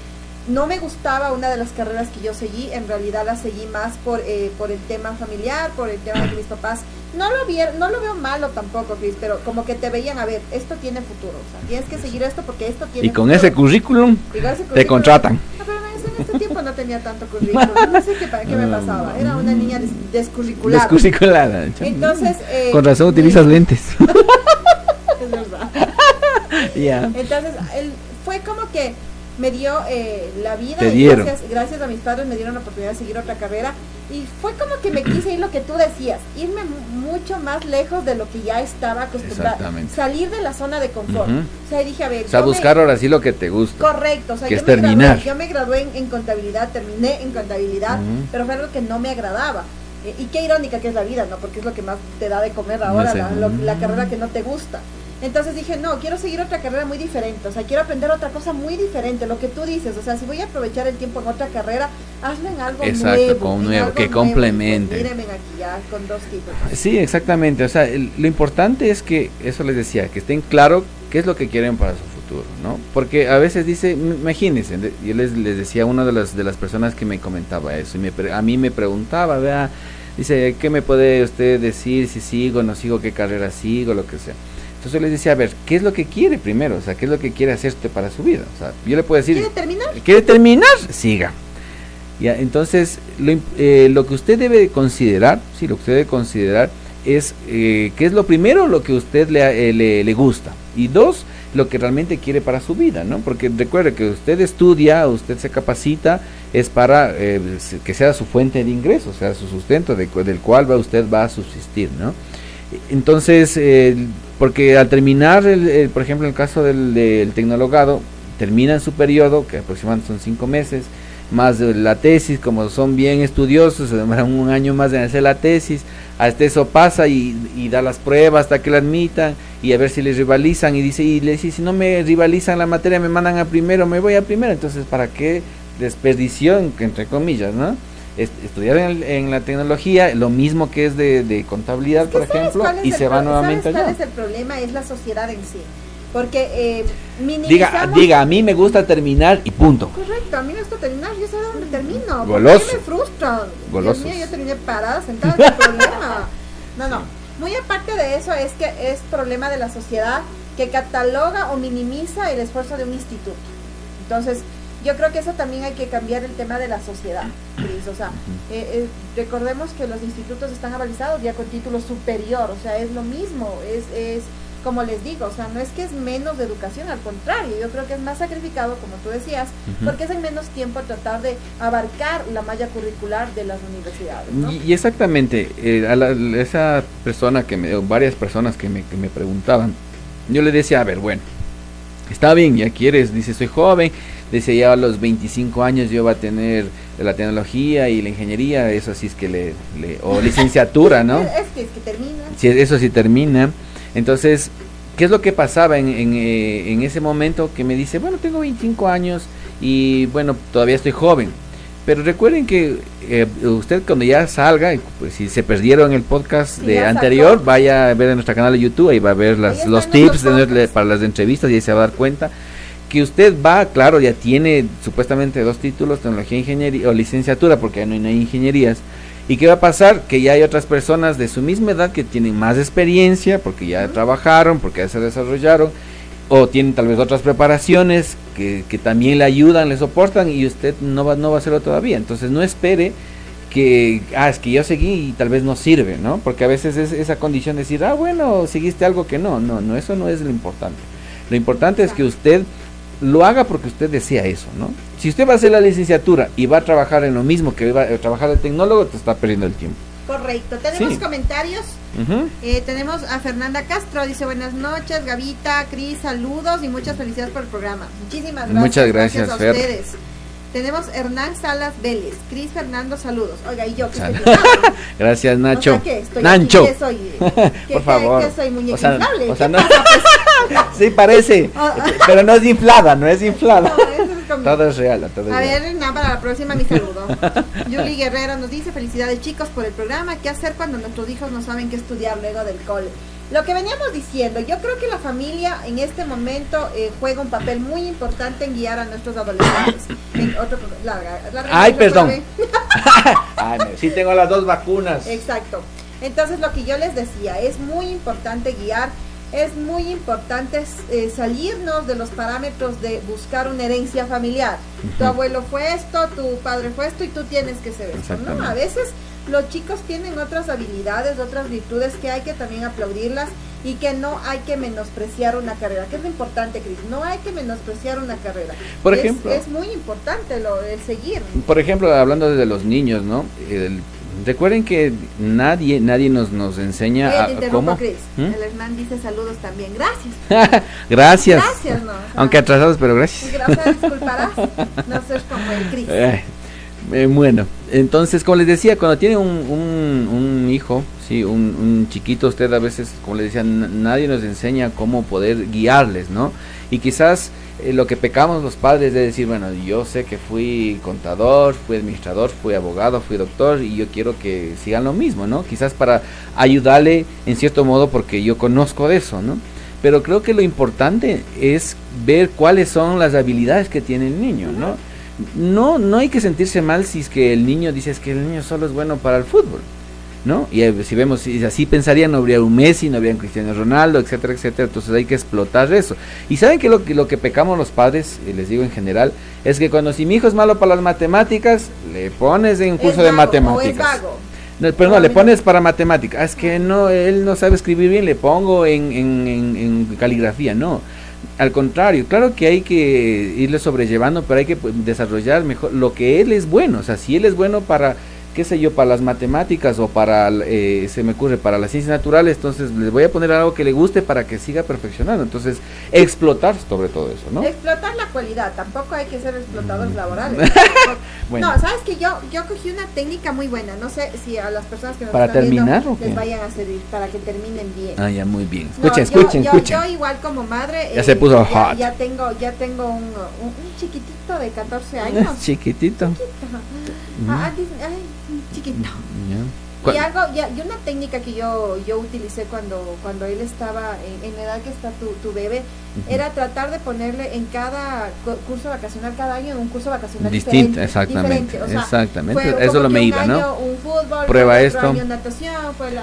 no me gustaba una de las carreras que yo seguí, en realidad la seguí más por, eh, por el tema familiar, por el tema de que mis papás, no lo, vi, no lo veo malo tampoco, Chris, pero como que te veían, a ver, esto tiene futuro, o sea, tienes que seguir esto porque esto tiene Y con ese currículum, te contratan. Ah, pero en ese tiempo no tenía tanto currículum, no sé qué, qué me pasaba, era una niña des descurriculada. Descurriculada. Entonces... Eh, con razón utilizas lentes. es verdad. Ya. Entonces, él, fue como que me dio eh, la vida y gracias, gracias a mis padres me dieron la oportunidad de seguir otra carrera y fue como que me quise ir lo que tú decías, irme mucho más lejos de lo que ya estaba acostumbrada, salir de la zona de confort. O sea, dije, a ver, o sea, buscar ahora sí lo que te gusta. Correcto, o sea, que yo, es me terminar. Gradué, yo me gradué en, contabilidad, terminé en contabilidad, pero fue algo que no me agradaba. Eh, y qué irónica que es la vida, ¿no? Porque es lo que más te da de comer ahora, la, la carrera que no te gusta. Entonces dije, no, quiero seguir otra carrera muy diferente, o sea, quiero aprender otra cosa muy diferente, lo que tú dices, o sea, si voy a aprovechar el tiempo en otra carrera, hazlo en algo Exacto, nuevo. con nuevo, algo que nuevo. complemente. Pues mírenme aquí ya con dos tipos. Sí, exactamente. O sea, el- lo importante es que, eso les decía, que estén claro qué es lo que quieren para su futuro, ¿no? Porque a veces dice, imagínense, yo les, les decía a una de las, de las personas que me comentaba eso, y me a mí me preguntaba, vea, dice, ¿qué me puede usted decir si sigo, no sigo, qué carrera sigo, lo que sea? Entonces yo les decía, a ver, ¿qué es lo que quiere primero? O sea, ¿qué es lo que quiere hacer usted para su vida? O sea, yo le puedo decir, ¿Quiere terminar? ¿Quiere terminar? Siga. Ya, entonces, lo, eh, lo que usted debe considerar, sí, lo que usted debe considerar es eh, qué es lo primero lo que usted le, eh, le, le gusta y dos, lo que realmente quiere para su vida, ¿no? Porque recuerde que usted estudia, usted se capacita, es para eh, que sea su fuente de ingresos, sea su sustento de del cual va, usted va a subsistir, ¿no? Entonces, porque al terminar, el, por ejemplo, el caso del, del tecnologado, terminan su periodo, que aproximadamente son cinco meses, más la tesis, como son bien estudiosos, se demoran un año más en hacer la tesis, hasta eso pasa y, y da las pruebas hasta que la admitan y a ver si les rivalizan y dice, y le dice, si no me rivalizan la materia, me mandan a primero, me voy a primero, entonces ¿para qué desperdición, entre comillas, ¿no? Est- Estudiar en, en la tecnología, lo mismo que es de, de contabilidad, Es que por ¿sabes ejemplo, y se va nuevamente ¿sabes cuál allá. es el problema? Es la sociedad en sí. Porque eh, Diga, a mí me gusta terminar y punto. Correcto, a mí me gusta terminar, yo sé dónde termino. ¿Por Goloso. me. Dios mío, yo terminé parada, sentada, no problema. No, no. Muy aparte de eso, es que es problema de la sociedad que cataloga o minimiza el esfuerzo de un instituto. Entonces, yo creo que eso también hay que cambiar el tema de la sociedad, Cris. O sea, eh, eh, recordemos que los institutos están avalizados ya con título superior, o sea, es lo mismo, es, es como les digo, o sea, no es que es menos de educación, al contrario, yo creo que es más sacrificado, como tú decías, porque es en menos tiempo tratar de abarcar la malla curricular de las universidades, ¿no? Y, y exactamente, eh, a la- esa persona que me, o varias personas que me, que me preguntaban, yo le decía, a ver, bueno, está bien, ya quieres, dice, soy joven, dice, ya a los 25 años yo va a tener la tecnología y la ingeniería, eso sí es que le, le- o licenciatura, ¿no? Es que, es que termina. Si eso sí termina. Entonces, ¿qué es lo que pasaba en, en, eh, en ese momento que me dice, bueno, tengo 25 años y bueno, todavía estoy joven? Pero recuerden que eh, usted cuando ya salga, pues si se perdieron el podcast Sí, de sacó. anterior, vaya a ver en nuestro canal de YouTube, ahí va a ver las, los tips de, para las entrevistas y ahí se va a dar cuenta que usted va, claro, ya tiene supuestamente dos títulos, tecnología e ingeniería o licenciatura, porque ya no hay, no hay ingenierías. ¿Y qué va a pasar? Que ya hay otras personas de su misma edad que tienen más experiencia, porque ya trabajaron, porque ya se desarrollaron, o tienen tal vez otras preparaciones que, que también le ayudan, le soportan, y usted no va, no va a hacerlo todavía. Entonces no espere que, ah, es que yo seguí y tal vez no sirve, ¿no? Porque a veces es esa condición de decir, ah, bueno, seguiste algo que no, no, no, eso no es lo importante. Lo importante es que usted lo haga porque usted desea eso, ¿no? Si usted va a hacer la licenciatura y va a trabajar en lo mismo que va a trabajar de tecnólogo, te está perdiendo el tiempo. Correcto. Tenemos Sí. comentarios. Eh, tenemos a Fernanda Castro, dice buenas noches, Gavita, Cris, saludos y muchas felicidades por el programa. Muchísimas gracias. Muchas gracias, a Fer. ustedes. Tenemos Hernán Salas Vélez, Cris Fernando, saludos. Oiga, y yo, ¿qué Sal- estoy? Gracias, Nacho. O sea, ¿qué? Estoy Nacho. aquí, ¿qué soy? ¿Qué- qué- Por favor. qué soy, muñeca O sea, inflable? o sea, ¿Qué no- pues? Sí, parece. Oh. Pero no es inflada, no es inflada. No, es Todo es real, todo A ver, nada, para la próxima mi saludo. Yuli Guerrero nos dice, felicidades chicos por el programa, ¿qué hacer cuando nuestros hijos no saben qué estudiar luego del cole? Lo que veníamos diciendo, yo creo que la familia en este momento eh, juega un papel muy importante en guiar a nuestros adolescentes. En otro, larga, larga, Ay, perdón. Ay, sí tengo las dos vacunas. Exacto. Entonces lo que yo les decía, es muy importante guiar, es muy importante eh, salirnos de los parámetros de buscar una herencia familiar. Tu abuelo fue esto, tu padre fue esto y tú tienes que ser esto. ¿no? A veces los chicos tienen otras habilidades, otras virtudes que hay que también aplaudirlas y que no hay que menospreciar una carrera. ¿Qué es lo importante, Cris? No hay que menospreciar una carrera. Por Es- ejemplo. Es, muy importante lo, el seguir. Por ejemplo, hablando de los niños, ¿no? El- recuerden que nadie nadie nos nos enseña a, cómo. Cris. ¿Mm? El Hernán dice saludos también. Gracias. gracias. Gracias, no. O sea, Aunque atrasados, pero gracias. Gracias, disculparás. No seas como el Cris. Eh, Eh, bueno, entonces, como les decía, cuando tiene un, un, hijo, sí, un, chiquito, usted a veces, como les decía, nadie nos enseña cómo poder guiarles, ¿no? Y quizás eh, lo que pecamos los padres de decir, bueno, yo sé que fui contador, fui administrador, fui abogado, fui doctor y yo quiero que sigan lo mismo, ¿no? Quizás para ayudarle en cierto modo porque yo conozco eso, ¿no? Pero creo que lo importante es ver cuáles son las habilidades que tiene el niño, ¿no? No, no hay que sentirse mal si es que el niño dice es que el niño solo es bueno para el fútbol. ¿no? Y eh, si vemos, si así pensarían, no habría un Messi, no habría un Cristiano Ronaldo, etcétera, etcétera. Entonces hay que explotar eso. Y saben que lo, lo que pecamos los padres, y les digo en general, es que cuando si mi hijo es malo para las matemáticas, le pones en un curso de matemáticas. No, pero no, le pones para matemáticas. Ah, es que no, él no sabe escribir bien, le pongo en, en, en, caligrafía. No, al contrario, claro que hay que irle sobrellevando, pero hay que pues, desarrollar mejor lo que él es bueno. O sea, si él es bueno para qué sé yo, para las matemáticas o para, eh, se me ocurre, para las ciencias naturales, entonces les voy a poner algo que le guste para que siga perfeccionando. Entonces, explotar sobre todo eso, ¿no? Explotar la cualidad, tampoco hay que ser explotadores mm. laborales. No, sabes que yo yo cogí una técnica muy buena, no sé si a las personas que nos ¿Para están terminar, viendo les vayan a servir, para que terminen bien. Ah, ya, muy bien. Escuchen, escuchen, escuchen. Yo, igual como madre, ya se puso eh, hot. Ya, tengo, ya tengo un, un, chiquitito de 14 años. chiquitito. Chiquito. Ah, ay, Y algo, y, una técnica que yo, yo utilicé cuando, cuando él estaba en, la edad que está tu, tu bebé, era tratar de ponerle en cada curso vacacional, cada año, un curso vacacional distinto. exactamente. exactamente. Eso lo me iba, ¿no? Un fútbol, Prueba esto. natación,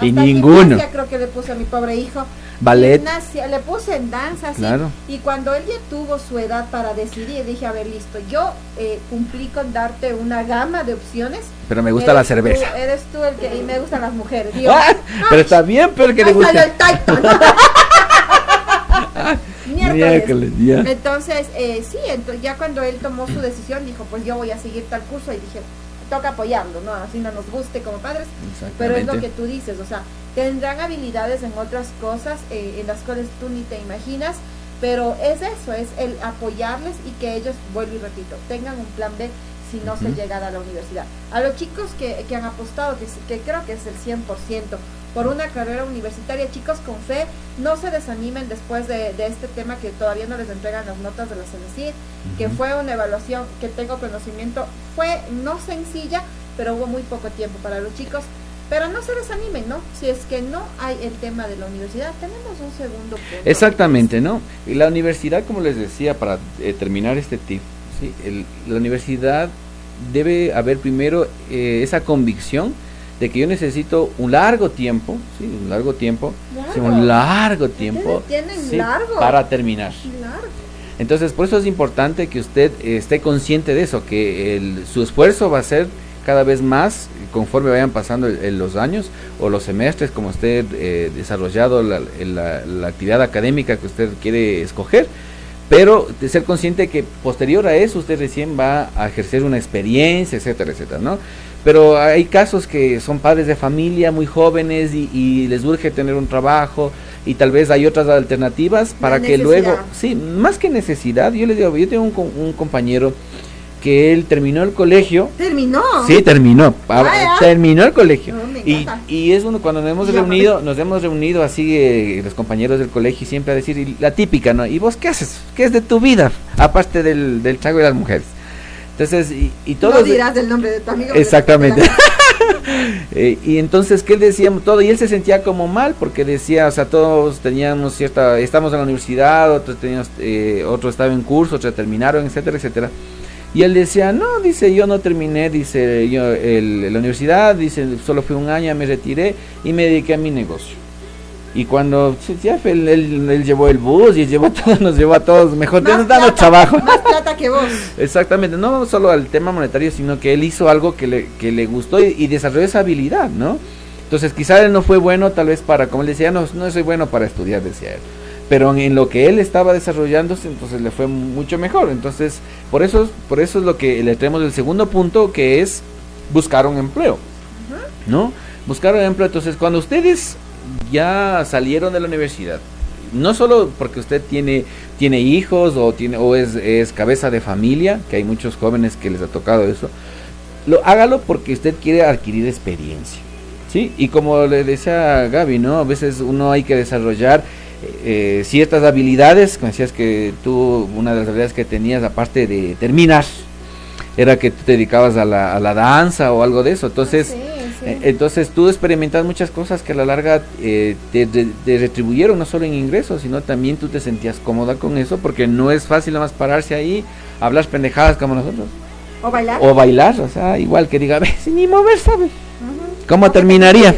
y ninguno. creo que le puse a mi pobre hijo. Ballet. le puse en danza, sí. Y cuando él ya tuvo su edad para decidir, dije, a ver, listo, yo eh, cumplí con darte una gama de opciones pero me gusta la cerveza. eres tú el que. Y me gustan las mujeres. Ah, pero está bien, pero que le gusta. el Miércoles. Entonces, eh, sí, entonces, ya cuando él tomó su decisión, dijo: Pues yo voy a seguir tal curso. Y dije: Toca apoyarlo, ¿no? Así no nos guste como padres. Pero es lo que tú dices, o sea, tendrán habilidades en otras cosas eh, en las cuales tú ni te imaginas. Pero es eso, es el apoyarles y que ellos, vuelvo y repito, tengan un plan B si no se llega a la universidad. A los chicos que, que han apostado, que, que, creo que es el 100%, por una carrera universitaria, chicos con fe, no se desanimen después de, de este tema que todavía no les entregan las notas de la CENESID, que fue una evaluación que tengo conocimiento, fue no sencilla, pero hubo muy poco tiempo para los chicos. Pero no se desanimen, ¿no? Si es que no hay el tema de la universidad, tenemos un segundo punto. Exactamente, ¿no? Y la universidad, como les decía, para eh, terminar este tip, ¿sí? la universidad debe haber primero eh, esa convicción de que yo necesito un largo tiempo, ¿sí? un largo tiempo, un largo tiempo para terminar. Entonces, por eso es importante que usted esté consciente de eso, que el, su esfuerzo va a ser cada vez más conforme vayan pasando los años o los semestres, como usted eh, desarrollado la, la actividad académica que usted quiere escoger pero de ser consciente que posterior a eso usted recién va a ejercer una experiencia, etcétera, etcétera, ¿no? Pero hay casos que son padres de familia muy jóvenes y, les urge tener un trabajo y tal vez hay otras alternativas para que luego, sí, más que necesidad, yo les digo, yo tengo un, un compañero que él terminó el colegio. ¿Terminó? Sí, terminó. terminó el colegio. y, y, es uno cuando nos hemos reunido, nos hemos reunido así eh, los compañeros del colegio siempre a decir la típica, ¿no? ¿Y vos qué haces? ¿Qué es de tu vida? Aparte del, del chago y las mujeres. Entonces, y, y todos... No dirás el nombre de tu amigo. Exactamente. Eh, y entonces que él decía todo y él se sentía como mal porque decía, o sea, todos teníamos cierta, estamos en la universidad, otros teníamos, eh, otros estaban en curso, otros terminaron, etcétera, etcétera. Y él decía, no, dice, yo no terminé, dice, yo el, la universidad, dice, solo fue un año, me retiré y me dediqué a mi negocio. Y cuando ya él, él, llevó el bus y llevó todo, nos llevó a todos, mejor nos dando trabajo. Más plata que vos. Exactamente, no solo al tema monetario, sino que él hizo algo que le, que le gustó y, desarrolló esa habilidad, ¿no? Entonces quizá él no fue bueno tal vez para, como él decía, no, no soy bueno para estudiar, decía él pero en lo que él estaba desarrollándose entonces le fue mucho mejor entonces por eso por eso es lo que le tenemos el segundo punto que es buscar un empleo no buscar un empleo entonces cuando ustedes ya salieron de la universidad no solo porque usted tiene tiene hijos o tiene o es, es cabeza de familia que hay muchos jóvenes que les ha tocado eso lo hágalo porque usted quiere adquirir experiencia. ¿Sí? Y como le decía Gaby, ¿no? A veces uno hay que desarrollar eh, ciertas habilidades, como decías que tú, una de las habilidades que tenías, aparte de terminar, era que tú te dedicabas a la, a la danza o algo de eso. Entonces, eh, entonces tú experimentas muchas cosas que a la larga eh, te, retribuyeron, no solo en ingresos, sino también tú te sentías cómoda con eso, porque no es fácil nada más pararse ahí, hablar pendejadas como nosotros. O bailar. O bailar, o sea, igual que diga, si ni mover, ¿sabes? ¿Cómo terminaría?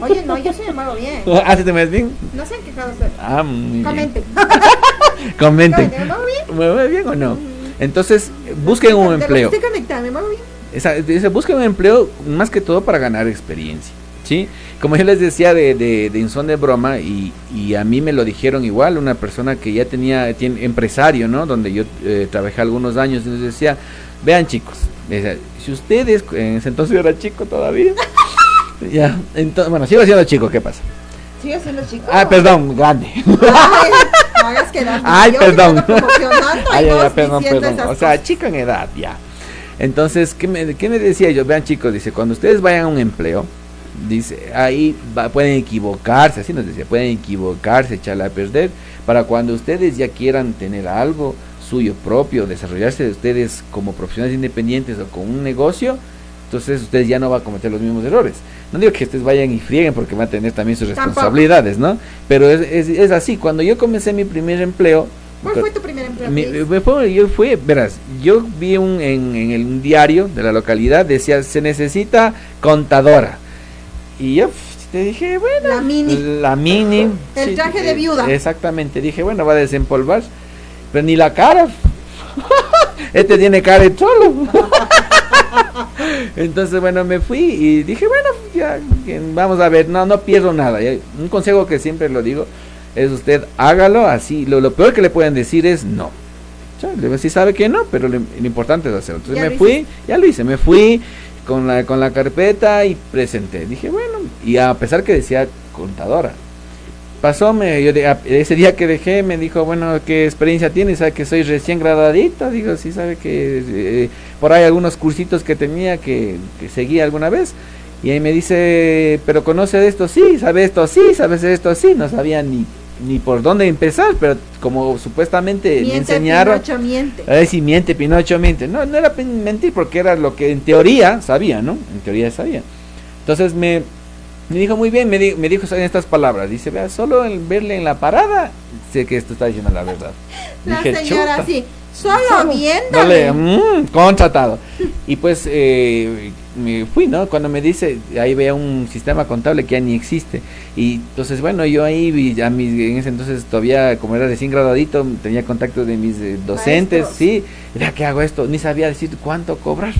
Oye, no, yo me muevo bien. ¿Ah, sí te mueves bien? No se han quejado ustedes. Ah, muy Comenten. bien. Comenten. ¿Me muevo bien? ¿Me muevo bien o no? Entonces, busquen un empleo. Me muevo bien. Esa, dice, busquen un empleo más que todo para ganar experiencia. ¿sí? Como yo les decía de, de, de son de broma, y, y, a mí me lo dijeron igual, una persona que ya tenía, tiene, empresario, ¿no? Donde yo eh, trabajé algunos años, y les decía, vean chicos, si ustedes, en ese entonces era chico todavía, ya, entonces, bueno, sigo siendo chico, ¿qué pasa? Sigue siendo chico. Ah, perdón, grande. Ay, hagas que Ay, perdón. Ay, ya, perdón, perdón. O sea, chico en edad, ya. Entonces, ¿qué me, ¿qué me decía yo? Vean chicos, dice, cuando ustedes vayan a un empleo, dice, ahí pueden equivocarse, así nos decía, pueden equivocarse, echarla a perder, para cuando ustedes ya quieran tener algo suyo propio, desarrollarse de ustedes como profesionales independientes o con un negocio, entonces ustedes ya no van a cometer los mismos errores. No digo que ustedes vayan y frieguen porque van a tener también sus responsabilidades, ¿no? Pero es, es, es así, cuando yo comencé mi primer empleo, ¿Cuál fue tu primer empleo? Me, yo fui, verás, yo vi un, en, en, el diario de la localidad, decía, se necesita contadora. Y yo te dije, bueno. La mini. La mini. el traje de viuda. Exactamente, dije, bueno, va a desempolvar. Pero ni la cara. este tiene cara de cholo. Entonces, bueno, me fui y dije, bueno, ya, vamos a ver, no, no pierdo nada. Un consejo que siempre lo digo, es usted hágalo así. Lo, peor que le pueden decir es no. Si sabe que no, pero lo, importante es hacerlo. Entonces me fui, ya lo hice, me fui con la, con la carpeta y presenté. Dije, bueno, y a pesar que decía contadora. Pasó, me, yo ese día que dejé me dijo, bueno, ¿qué experiencia tienes? ¿Sabe que soy recién graduadito? Digo, sí, sabe que eh, por ahí algunos cursitos que tenía que, que seguía alguna vez. Y ahí me dice, pero conoce de esto, sí, sabe esto, sí, sabes esto, sí, no sabía ni ni por dónde empezar, pero como supuestamente me enseñaron. Pinocho miente. Si miente, Pinocho miente. No, no era mentir porque era lo que en teoría sabía, ¿no? En teoría sabía. Entonces me, me dijo muy bien, me, me dijo en estas palabras. Dice, vea, solo el verle en la parada, sé que esto está diciendo la verdad. La señora, sí. Solo viendo. Mmm, contratado. Y pues eh, me fui, ¿no? Cuando me dice, ahí vea un sistema contable que ya ni existe. Y entonces, bueno, yo ahí vi a mis, en ese entonces todavía, como era recién graduadito, tenía contacto de mis eh, docentes, sí. Que hago esto, ni sabía decir cuánto cobrar.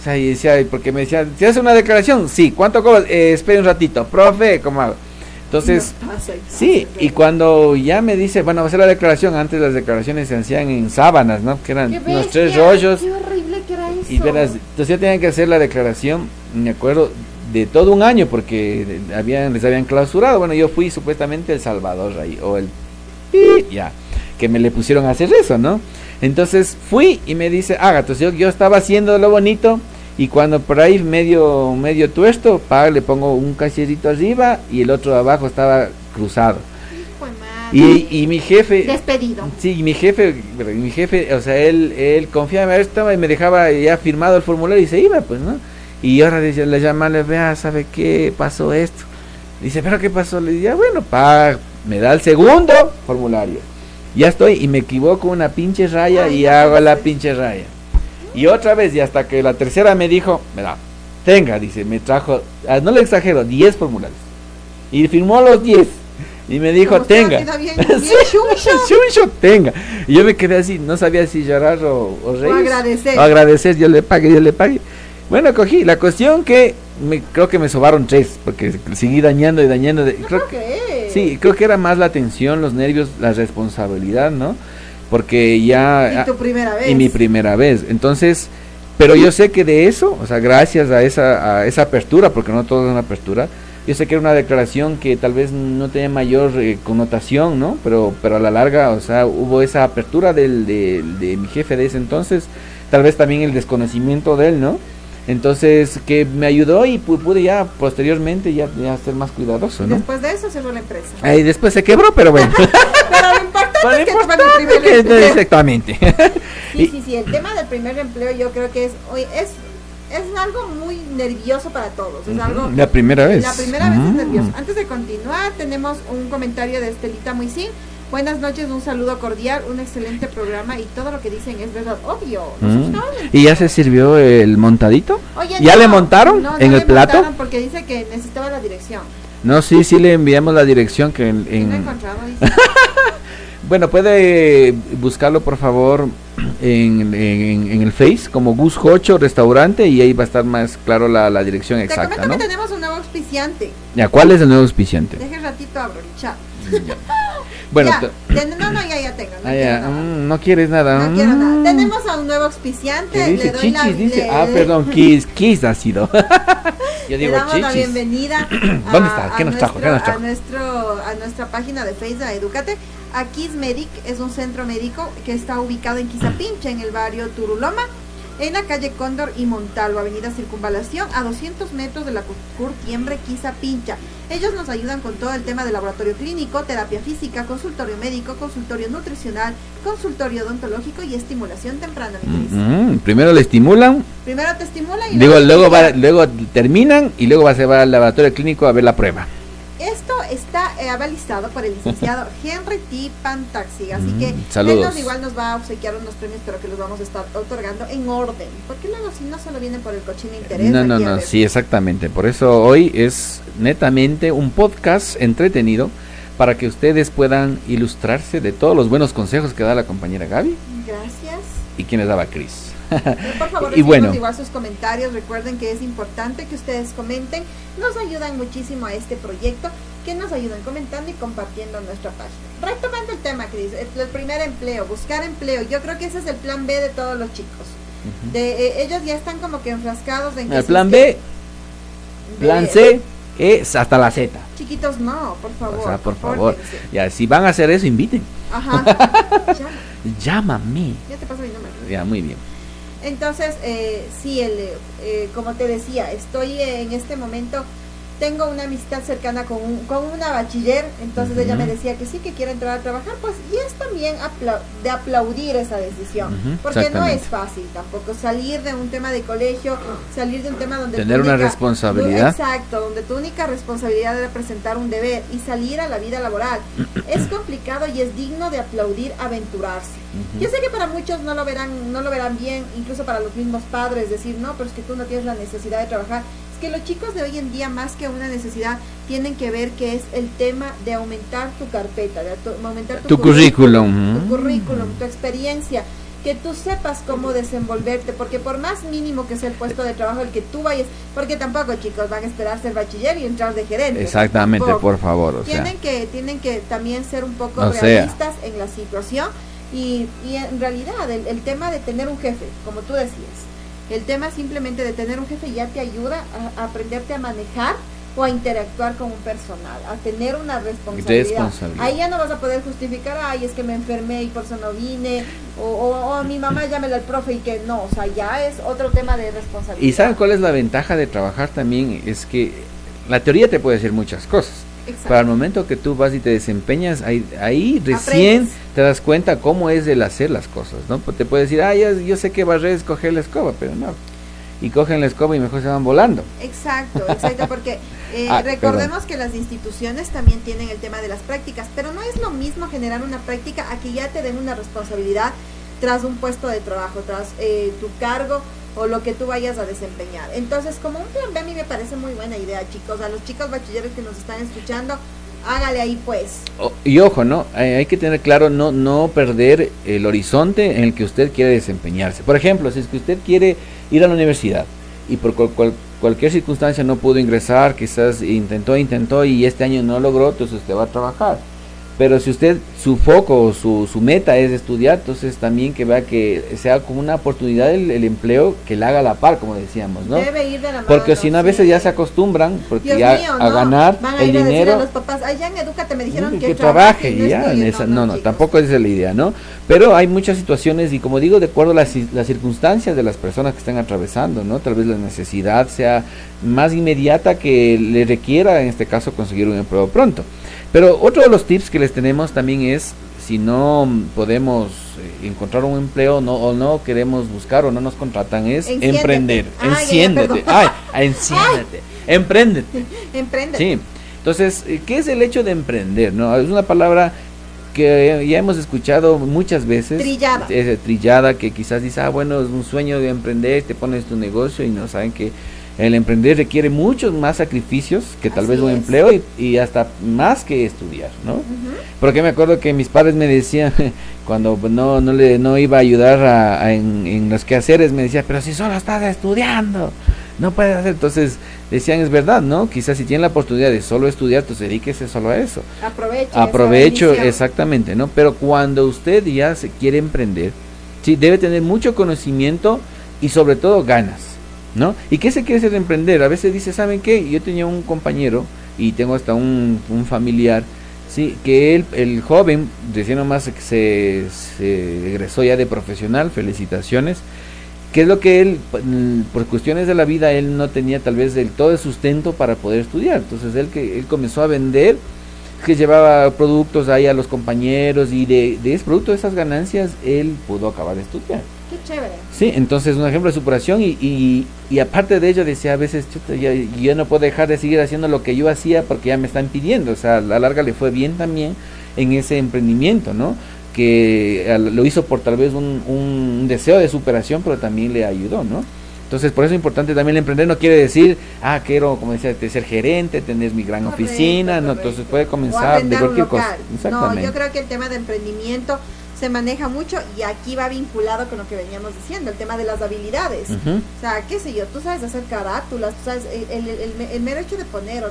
O sea, y decía, porque me decía, ¿si hace una declaración? Sí, ¿cuánto cobras? Eh, espere un ratito, profe, ¿cómo hago? Entonces, sí, y cuando ya me dice, bueno, va a hacer la declaración, antes las declaraciones se hacían en sábanas, ¿no? Que eran los tres rollos. Qué horrible que era eso. Y verás, entonces ya tenían que hacer la declaración, me acuerdo, de todo un año, porque habían, les habían clausurado. Bueno, yo fui supuestamente el Salvador ahí, o el... Ya, que me le pusieron a hacer eso, ¿no? Entonces fui y me dice, haga, entonces yo, yo estaba haciendo lo bonito y cuando por ahí medio medio tuesto, pa, le pongo un cachecito arriba y el otro abajo estaba cruzado. Y, y, mi jefe despedido. Sí mi jefe mi jefe o sea él él confiaba estaba y me dejaba ya firmado el formulario y se iba pues no y ahora le le vea sabe qué pasó esto dice pero qué pasó le dice bueno pa me da el segundo formulario. Ya estoy y me equivoco una pinche raya y hago la pinche raya y otra vez, y hasta que la tercera me dijo, mira, tenga, dice, me trajo, ah, no le exagero, 10 formularios. Y firmó los 10. Y me dijo, tenga. Bien, tenga. Y yo me quedé así, no sabía si llorar o, reír. O agradecer. O agradecer, yo le pague, yo le pague. Bueno, cogí. La cuestión que me, creo que me sobaron tres, porque seguí dañando y dañando. De, creo que, sí, creo que era más la tensión, los nervios, la responsabilidad, ¿no? Porque ya... Y tu primera vez. Y mi primera vez. Entonces, pero yo sé que de eso, o sea, gracias a esa, a esa apertura, porque no todo es una apertura, yo sé que era una declaración que tal vez no tenía mayor eh, connotación, ¿no? Pero, pero a la larga, o sea, hubo esa apertura del, de, de mi jefe de ese entonces, tal vez también el desconocimiento de él, ¿no? Entonces, que me ayudó y pude ya posteriormente ya, ya ser más cuidadoso, ¿no? Después de eso cerró la empresa. Ahí después se quebró, pero bueno. pero lo importante es que fue mi primer que-. Exactamente. Sí, sí, sí, el tema del primer empleo yo creo que es es es algo muy nervioso para todos, es algo La primera vez. La primera vez es Mm. nervioso. Antes de continuar, tenemos un comentario de Estelita Muisin. Buenas noches, un saludo cordial, un excelente programa y todo lo que dicen es verdad, obvio. Mm. ¿Y ya se sirvió el montadito? Oye, ¿Ya no, le montaron no, no en le el plato? montaron Porque dice que necesitaba la dirección. No, sí, sí le enviamos la dirección que en, en- dice. bueno, puede buscarlo por favor en, en- en el Face como Gus Jocho Restaurante y ahí va a estar más claro la, la dirección Te exacta, ¿no? que tenemos un nuevo auspiciante. Ya, ¿cuál es el nuevo auspiciante? Deje ratito abro el chat. Bueno, Ya, no, no, ya, ya tengo. No, ah, quiero ya, nada. mm, no quieres nada. No quiero nada. mm. Tenemos a un nuevo auspiciante. ¿Qué dice? le doy la, Chichis, dice. le- Ah, perdón, Kiss, Kiss ha sido. Yo Le digo damos la chichis. bienvenida ¿Dónde está? ¿Qué nos trajo? ¿Qué nos trajo? A, nuestro, a nuestra página de Facebook, a Educate. A Kiss Medic es un centro médico que está ubicado en Quizapincha, en el barrio Turuloma, en la calle Cóndor y Montalvo, avenida Circunvalación, a 200 metros de la Curtiembre, Quizapincha. Ellos nos ayudan con todo el tema de laboratorio clínico, terapia física, consultorio médico, consultorio nutricional, consultorio odontológico y estimulación temprana. Mm, primero le estimulan, Primero te estimula y luego, luego va, luego terminan y luego va, se va al laboratorio clínico a ver la prueba. Esto está eh, avalizado por el licenciado Henry T. Pantaxi, así Mm, que saludos. él nos igual nos va a obsequiar unos premios, pero que los vamos a estar otorgando en orden, porque luego si no solo vienen por el cochino interés. No, no, no, ver. sí, exactamente. Por eso hoy es netamente un podcast entretenido para que ustedes puedan ilustrarse de todos los buenos consejos que da la compañera Gaby Gracias. y quien les daba Chris. Por favor, Y bueno. igual sus comentarios. Recuerden que es importante que ustedes comenten. Nos ayudan muchísimo a este proyecto. Que nos ayuden comentando y compartiendo nuestra página. Retomando el tema, Cris, el, el primer empleo, buscar empleo. Yo creo que ese es el plan B de todos los chicos. De, eh, ellos ya están como que enfrascados en El plan B, plan. C es hasta la Z. Chiquitos, no, por favor. O sea, por favor. Ya, si van a hacer eso, inviten. Ajá. Llámame. ya te paso mi número. Ya, muy bien. Entonces, eh, sí, el, eh, como te decía, estoy en este momento, tengo una amistad cercana con, un- con una bachiller, entonces ella me decía que sí, que quiere entrar a trabajar, pues, y es también apla- de aplaudir esa decisión, porque no es fácil tampoco salir de un tema de colegio, salir de un tema donde... Tener una única- responsabilidad. Exacto, donde tu única responsabilidad era presentar un deber y salir a la vida laboral. es complicado y es digno de aplaudir aventurarse. Yo sé que para muchos no lo verán, no lo verán bien, incluso para los mismos padres, decir, no, pero es que tú no tienes la necesidad de trabajar. Que los chicos de hoy en día, más que una necesidad, tienen que ver que es el tema de aumentar tu carpeta, de aumentar tu, Tu currículum. tu currículum, tu experiencia, que tú sepas cómo desenvolverte, porque por más mínimo que sea el puesto de trabajo el que tú vayas, porque tampoco chicos van a esperar ser bachiller y entrar de gerente. Exactamente, tampoco. por favor. O sea, tienen que tienen que también ser un poco O sea. realistas en la situación y, y en realidad el, el tema de tener un jefe como tú decías el tema simplemente de tener un jefe ya te ayuda a, a aprenderte a manejar o a interactuar con un personal, a tener una responsabilidad. Responsabilidad. Ahí ya no vas a poder justificar, ay, es que me enfermé y por eso no vine, o, o, o mi mamá llámela al profe y que no, o sea, ya es otro tema de responsabilidad. ¿Y saben cuál es la ventaja de trabajar también? Es que la teoría te puede decir muchas cosas. Exacto. Pero al momento que tú vas y te desempeñas, ahí, ahí recién Aprendes. te das cuenta cómo es el hacer las cosas, ¿no? Pues te puede decir, ah, ya- yo sé que barrer es coger la escoba, pero no. Y cogen la escoba y mejor se van volando. Exacto, exacto, porque eh, Ah, recordemos que las instituciones también tienen el tema de las prácticas, pero no es lo mismo generar una práctica a que ya te den una responsabilidad tras un puesto de trabajo, tras eh, tu cargo o lo que tú vayas a desempeñar. Entonces, como un plan B a mí me parece muy buena idea, chicos. A los chicos bachilleros que nos están escuchando, hágale ahí pues. O- y ojo, ¿no? Hay, hay que tener claro no, no perder el horizonte en el que usted quiere desempeñarse. Por ejemplo, si es que usted quiere ir a la universidad y por cual- cual- cualquier circunstancia no pudo ingresar, quizás intentó, intentó y este año no logró, entonces usted va a trabajar. Pero si usted, su foco, o su, su meta es estudiar, entonces también que vea que sea como una oportunidad el, el empleo que le haga la par, como decíamos, ¿no? Debe ir de la mano. Porque si no, a veces sí. ya se acostumbran, porque Dios ya mío, a no. ganar Van a el ir a a dinero los papás, allá en Edúcate me dijeron que, que, trabaje no ya. estudie". en esa- no, no, chicos. tampoco esa es la idea, ¿no? Pero hay muchas situaciones y como digo, de acuerdo a las, las, circunstancias de las personas que están atravesando, ¿no? Tal vez la necesidad sea más inmediata que le requiera, en este caso, conseguir un empleo pronto. Pero otro de los tips que les tenemos también es, si no podemos eh, encontrar un empleo no, o no queremos buscar o no nos contratan, es emprender. enciéndete. Ay, enciéndete. Empréndete. Emprende. Sí. Entonces, eh, ¿qué es el hecho de emprender? No, es una palabra que ya hemos escuchado muchas veces. Trillada. Es, trillada, que quizás dice, ah, bueno, es un sueño de emprender, te pones tu negocio y no saben que el emprender requiere muchos más sacrificios que tal vez un empleo y, hasta más que estudiar, ¿no? Porque me acuerdo que mis padres me decían, cuando no, no, le, no iba a ayudar a, en, en, los quehaceres, me decía, pero si solo estás estudiando, no puedes hacer. Entonces decían, es verdad, ¿no? Quizás si tiene la oportunidad de solo estudiar, pues dedíquese solo a eso. Aprovecho. Aprovecho, exactamente, ¿no? Pero cuando usted ya se quiere emprender, sí, debe tener mucho conocimiento y sobre todo ganas, ¿no? ¿Y qué se quiere hacer de emprender? A veces dice, ¿saben qué? Yo tenía un compañero y tengo hasta un, un familiar, sí, que él, el joven, recién nomás se, se egresó ya de profesional, felicitaciones, que es lo que él, mm, por cuestiones de la vida, él no tenía tal vez del todo el sustento para poder estudiar. Entonces él que él comenzó a vender, que llevaba productos ahí a los compañeros y de, de ese producto, de esas ganancias, él pudo acabar de estudiar. Qué chévere. Sí, entonces un ejemplo de superación y, y, y aparte de ello decía a veces, yo, yo no puedo dejar de seguir haciendo lo que yo hacía porque ya me están pidiendo. O sea, a la larga le fue bien también en ese emprendimiento, ¿no? Que lo hizo por tal vez un, un, deseo de superación, pero también le ayudó, ¿no? Entonces, por eso es importante también el emprender. No quiere decir, ah, quiero, como decía, ser gerente, tener mi gran oficina. No, entonces puede comenzar de cualquier cosa. No, yo creo que el tema de emprendimiento se maneja mucho y aquí va vinculado con lo que veníamos diciendo, el tema de las habilidades. O sea, qué sé yo, tú sabes hacer carátulas, tú sabes, el, el, el, mero hecho de poner,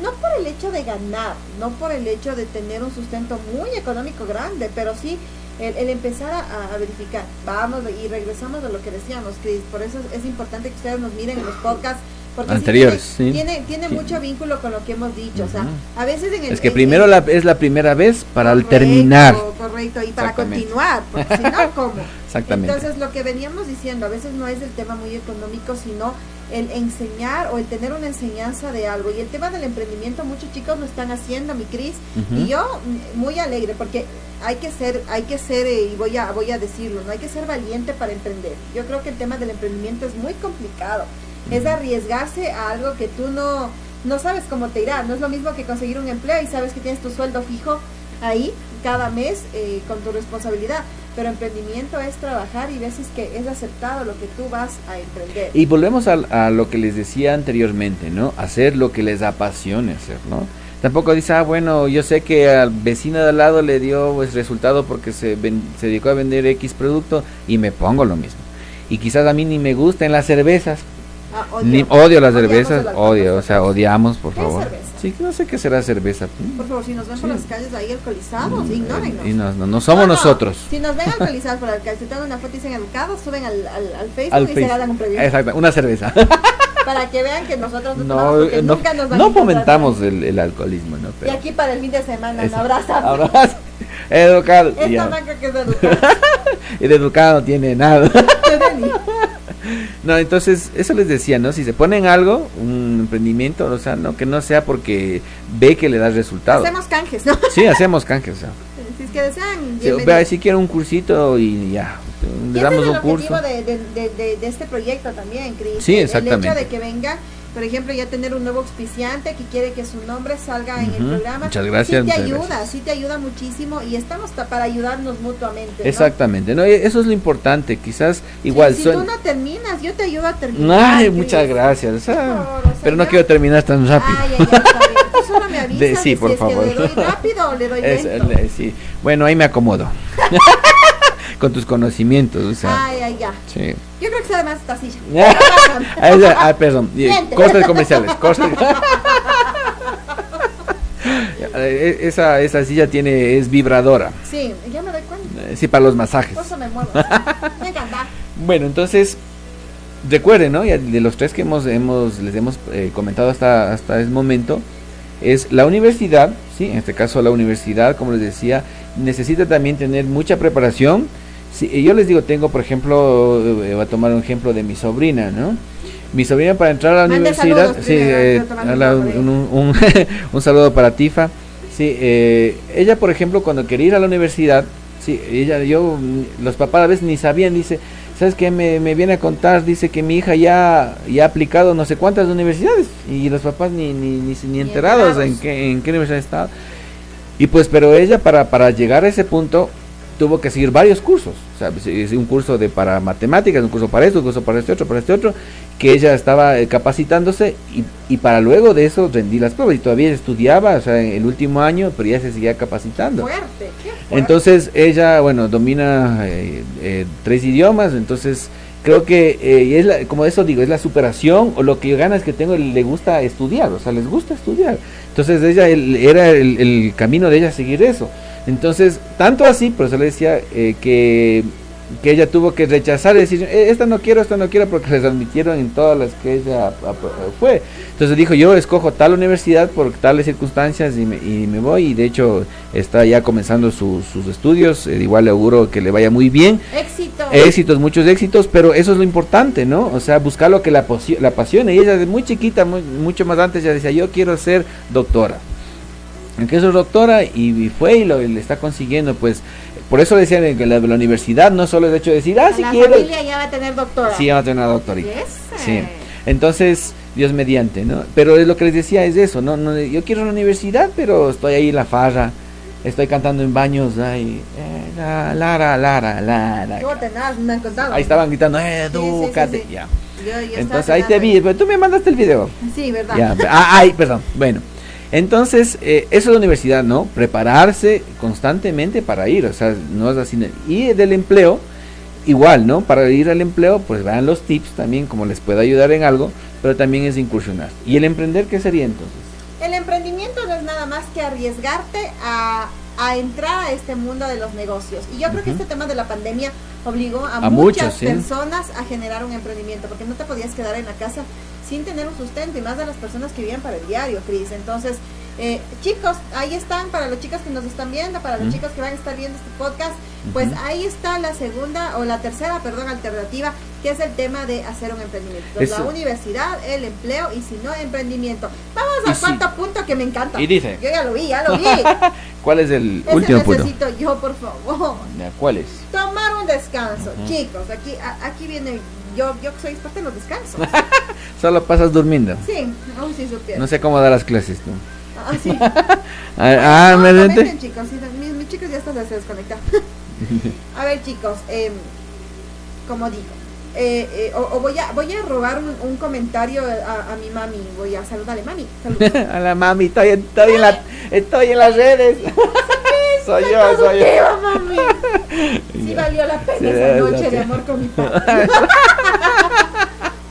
no por el hecho de ganar, no por el hecho de tener un sustento muy económico grande, pero sí el, empezar a, verificar. Vamos y regresamos a lo que decíamos, Cris. Por eso es, importante que ustedes nos miren en los podcasts porque anteriores tiene, tiene, mucho vínculo con lo que hemos dicho o sea a veces en el, es que primero la, es la primera vez para terminar. correcto y para continuar porque si no cómo exactamente. Entonces lo que veníamos diciendo a veces no es el tema muy económico sino el enseñar o el tener una enseñanza de algo. Y el tema del emprendimiento muchos chicos lo están haciendo mi Cris. Y yo mm, muy alegre porque hay que ser hay que ser eh, y voy a voy a decirlo no hay que ser valiente para emprender. Yo creo que el tema del emprendimiento es muy complicado. Es arriesgarse a algo que tú no, no sabes cómo te irá. No es lo mismo que conseguir un empleo y sabes que tienes tu sueldo fijo ahí cada mes eh, con tu responsabilidad. Pero emprendimiento es trabajar y veces que es aceptado lo que tú vas a emprender. Y volvemos a, a lo que les decía anteriormente, ¿no? Hacer lo que les apasione hacer, ¿no? Tampoco dice, ah, bueno, yo sé que al vecino de al lado le dio pues, resultado porque se, se dedicó a vender X producto y me pongo lo mismo. Y quizás a mí ni me gusten las cervezas, Ah, odio. odio las cervezas, odio, o sea, odiamos, por favor. Sí, no sé qué será cerveza. Por favor, si nos ven por las calles ahí alcoholizados, mm, ignórennos. Y no, no, somos nosotros. Si nos ven alcoholizados por la calle, si toman una foto y dicen educados, suben al, al, Facebook y se ganan un premio. Exacto, una cerveza. para que vean que nosotros no, no, nunca nos no fomentamos el, el, alcoholismo, ¿no? Pero y aquí para el fin de semana, un abrazo. Abrazo. Educado. Esta banca que es educado. el educado no tiene nada. No, entonces, eso les decía, ¿no? Si se ponen algo, un emprendimiento, o sea, no que no sea porque ve que le da resultado. Hacemos canjes, ¿no? Sí, hacemos canjes, o sea. Si es que desean. Si, si quieren un cursito y ya, le damos un curso. De, de, de, de, este proyecto también, Cris. Sí, exactamente. El hecho de que venga por ejemplo, ya tener un nuevo auspiciante que quiere que su nombre salga en el programa. Muchas gracias. Sí te ayuda, sí te ayuda muchísimo y estamos para ayudarnos mutuamente. Exactamente, ¿no? eso es lo importante, quizás igual. si tú no terminas, yo te ayudo a terminar. Ay, muchas gracias. pero no quiero terminar tan rápido. Ay. Tú solo me avisas sí, por favor. le doy rápido o le doy lento. sí. Bueno, ahí me acomodo. con tus conocimientos, o sea. Ay, ay, ya. Sí. Yo creo que sea además esta silla. ah, perdón. Costes comerciales. Costes. E, esa, esa silla tiene es vibradora. Sí, ya me doy cuenta. Eh, sí, para los masajes. Por eso me muevo. me encanta. Bueno, entonces recuerden, ¿no? de los tres que hemos, hemos les hemos eh, comentado hasta hasta este momento es la universidad, sí, en este caso la universidad, como les decía, necesita también tener mucha preparación. Si, yo les digo, tengo, por ejemplo, eh, voy a tomar un ejemplo de mi sobrina, ¿no? Mi sobrina para entrar a la universidad, sí, eh, un, un, saludo para Tifa. Sí, eh, ella, por ejemplo, cuando quería ir a la universidad, sí, ella, yo, los papás a veces ni sabían, dice, ¿sabes qué? Me, me viene a contar, dice que mi hija ya, ya ha aplicado no sé cuántas universidades y los papás ni, ni, ni, ni enterados en qué, en qué universidad está. Y pues, pero ella para, para llegar a ese punto tuvo que seguir varios cursos, o sea, un curso de para matemáticas, un curso para esto, un curso para este otro, para este otro, que ella estaba eh, capacitándose y, y, para luego de eso rendí las pruebas y todavía estudiaba, o sea, en el último año, pero ya se seguía capacitando. Fuerte, Entonces ella, bueno, domina eh, eh, tres idiomas, entonces creo que eh, es la, como eso digo, es la superación o lo que gana es que tengo, le gusta estudiar, o sea, les gusta estudiar. Entonces ella, era el, el, camino de ella seguir eso. Entonces, tanto así, por eso le decía eh, que que ella tuvo que rechazar y decir, eh, esta no quiero, esta no quiero, porque les admitieron en todas las que ella fue. Entonces dijo, yo escojo tal universidad por tales circunstancias y me, y me voy, y de hecho está ya comenzando sus estudios, eh, igual le auguro que le vaya muy bien. Éxitos. Éxitos, muchos éxitos, pero eso es lo importante, ¿no? O sea, buscar lo que la, la apasione. Y ella desde muy chiquita, mucho más antes, ya decía, yo quiero ser doctora. Que es doctora y, fue y lo le está consiguiendo, pues por eso decían que la, la universidad no solo es el hecho de decir, ah, si la quiero. La familia ya va a tener doctora. Sí, ya va a tener una doctorita. Sí. Entonces, Dios mediante, ¿no? Pero es lo que les decía es eso, ¿no? no yo quiero una universidad, pero estoy ahí en la farra, estoy cantando en baños, ay, eh, la, Lara, Lara, Lara. me han. Ahí estaban gritando, eh, edúcate, sí, sí, ya. Yo, yo Entonces ahí te vi, pero tú me mandaste el video. Sí, verdad. Ya, ah, ay, perdón. Bueno, entonces, eh, eso es la universidad, ¿no? Prepararse constantemente para ir, o sea, no es así. Y del empleo, igual, ¿no? Para ir al empleo, pues vean los tips también, como les puede ayudar en algo, pero también es incursionar. ¿Y el emprender qué sería entonces? El emprendimiento no es nada más que arriesgarte a, a entrar a este mundo de los negocios. Y yo creo que este tema de la pandemia obligó a, muchas personas a generar un emprendimiento, porque no te podías quedar en la casa sin tener un sustento y más de las personas que vivían para el diario, Cris. Entonces, eh, chicos, ahí están para los chicos que nos están viendo, para los chicos que van a estar viendo este podcast, pues ahí está la segunda o la tercera, perdón, alternativa, que es el tema de hacer un emprendimiento. La universidad, el empleo y si no, emprendimiento. Vamos al cuarto punto que me encanta. Y dice. Yo ya lo vi, ya lo vi. ¿Cuál es el último punto? necesito yo, por favor. ¿Cuál es? Tomar un descanso. Chicos, aquí, aquí viene yo, yo soy experta en los descansos. Solo pasas durmiendo. Sí, aún si supiera. No sé cómo dar las clases tú. Ah, sí. ah, me no, chicos, sí, mis, mis, chicos ya están se desconectados. a ver, chicos, eh, como digo, eh, eh, o, o, voy a voy a robar un, un comentario a, a, mi mami. Voy a saludarle, mami. a la mami, estoy, estoy, en, la, estoy en las redes. soy yo, soy yo. mami. Sí valió la pena sí, esa noche de amor con mi padre.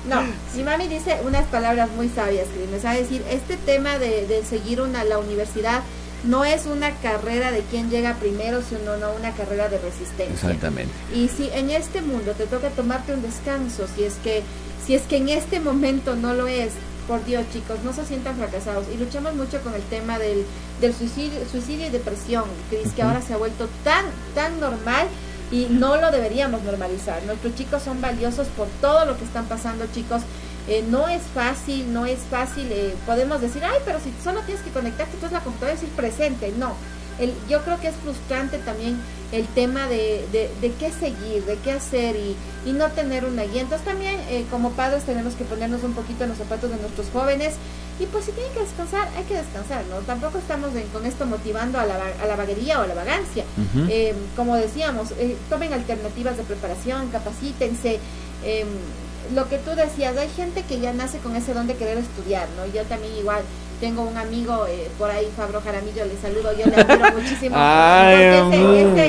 no, mi mami dice unas palabras muy sabias, que me sabe decir, este tema de, de seguir una, la universidad no es una carrera de quién llega primero, sino no una carrera de resistencia. Exactamente. Y si en este mundo te toca tomarte un descanso, si es que si es que en este momento no lo es, por Dios chicos, no se sientan fracasados y luchamos mucho con el tema del, del suicidio, suicidio y depresión, Cris, uh -huh. que ahora se ha vuelto tan, tan normal y no lo deberíamos normalizar. Nuestros chicos son valiosos por todo lo que están pasando, chicos. Eh, no es fácil, no es fácil, eh, podemos decir, ay, pero si solo tienes que conectarte, entonces la computadora es decir presente, no. El, yo creo que es frustrante también el tema de, de, de qué seguir, de qué hacer y, y, no tener una guía. Entonces también eh, como padres tenemos que ponernos un poquito en los zapatos de nuestros jóvenes y pues si tienen que descansar, hay que descansar, ¿no? Tampoco estamos en, con esto motivando a la, a la vaguería o a la vagancia. Uh -huh. eh, como decíamos, eh, tomen alternativas de preparación, capacítense. Lo que tú decías, hay gente que ya nace con ese don de querer estudiar, ¿no? Yo también igual tengo un amigo eh, por ahí, Fabro Jaramillo, le saludo, yo le admiro muchísimo. Ay, ese, ese,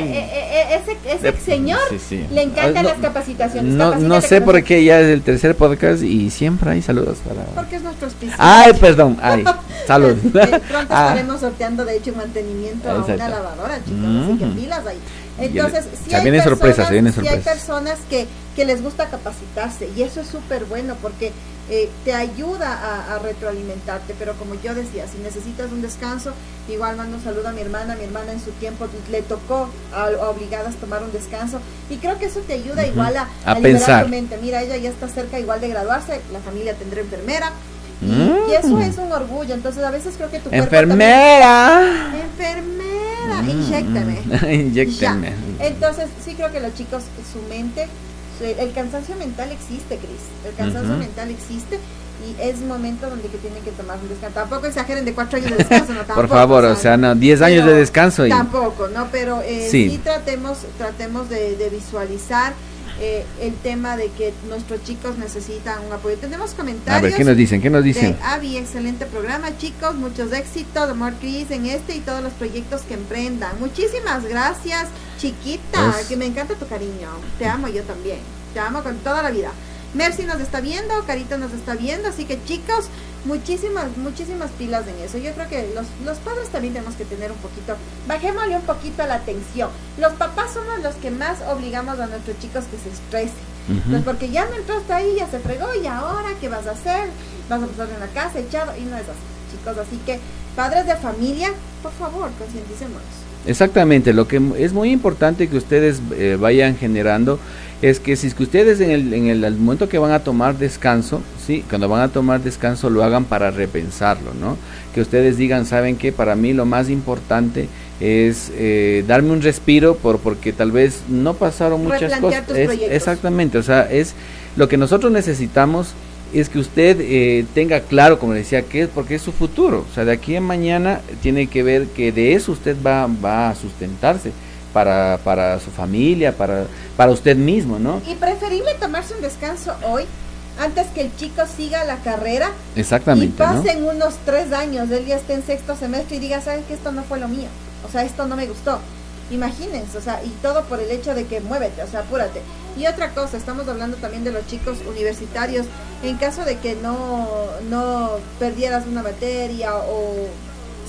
ese, ese, ese, señor sí, sí. le encantan no, las capacitaciones. No, no sé por qué ya es el tercer podcast y siempre hay saludos para... Porque es nuestro auspicio. Ay, perdón, ay, saludos. Pronto ah. estaremos sorteando, de hecho, mantenimiento a una lavadora, chicos, mm así que pilas ahí. Entonces, si hay se. Si hay personas que, que les gusta capacitarse y eso es súper bueno porque eh, te ayuda a, retroalimentarte, pero como yo decía, si necesitas un descanso, igual mando un saludo a mi hermana, mi hermana en su tiempo le tocó a, obligadas tomar un descanso y creo que eso te ayuda igual a, a, pensar. tu mente. Mira, ella ya está cerca igual de graduarse, la familia tendrá enfermera. Y, eso mm. es un orgullo, entonces a veces creo que tu enfermera. enfermera, mm. inyecteme. Entonces sí creo que los chicos, su mente el cansancio mental existe, Cris. El cansancio mental existe y es momento donde que tienen que tomar un descanso. Tampoco exageren de cuatro años de descanso, no, Por favor, o sea, no, diez años de descanso. Y... Tampoco, ¿no? Pero eh, sí. tratemos, tratemos de visualizar eh, el tema de que nuestros chicos necesitan un apoyo. Tenemos comentarios. A ver, ¿qué nos dicen? ¿Qué nos dicen? Avi, excelente programa, chicos. Muchos éxitos, amor Cris, en este y todos los proyectos que emprendan. Muchísimas gracias, chiquita, que me encanta tu cariño. Te amo yo también. Te amo con toda la vida. Mercy nos está viendo, Carita nos está viendo, así que chicos, muchísimas, muchísimas pilas en eso. Yo creo que los, los padres también tenemos que tener un poquito, bajémosle un poquito la atención. Los papás somos los que más obligamos a nuestros chicos que se estresen. Pues porque ya no entró hasta ahí, ya se fregó, y ahora, ¿qué vas a hacer? Vas a pasar en la casa echado, y no es así, chicos. Así que, padres de familia, por favor, concienticémonos. Exactamente, lo que es muy importante que ustedes eh, vayan generando es que si es que ustedes en el, en el, momento que van a tomar descanso, sí, cuando van a tomar descanso lo hagan para repensarlo, ¿no? Que ustedes digan, saben que para mí lo más importante es eh, darme un respiro por porque tal vez no pasaron muchas cosas. exactamente, o sea, es lo que nosotros necesitamos es que usted eh, tenga claro, como decía, que es porque es su futuro. O sea, de aquí en mañana tiene que ver que de eso usted va, va a sustentarse para, para su familia, para, para usted mismo, ¿no? Y preferible tomarse un descanso hoy antes que el chico siga la carrera Exactamente, y pasen unos tres años, él ya esté en sexto semestre y diga, ¿sabes que esto no fue lo mío? O sea, esto no me gustó. Imagínense, o sea, y todo por el hecho de que muévete, o sea, apúrate. Y otra cosa, estamos hablando también de los chicos universitarios, en caso de que no, no perdieras una materia o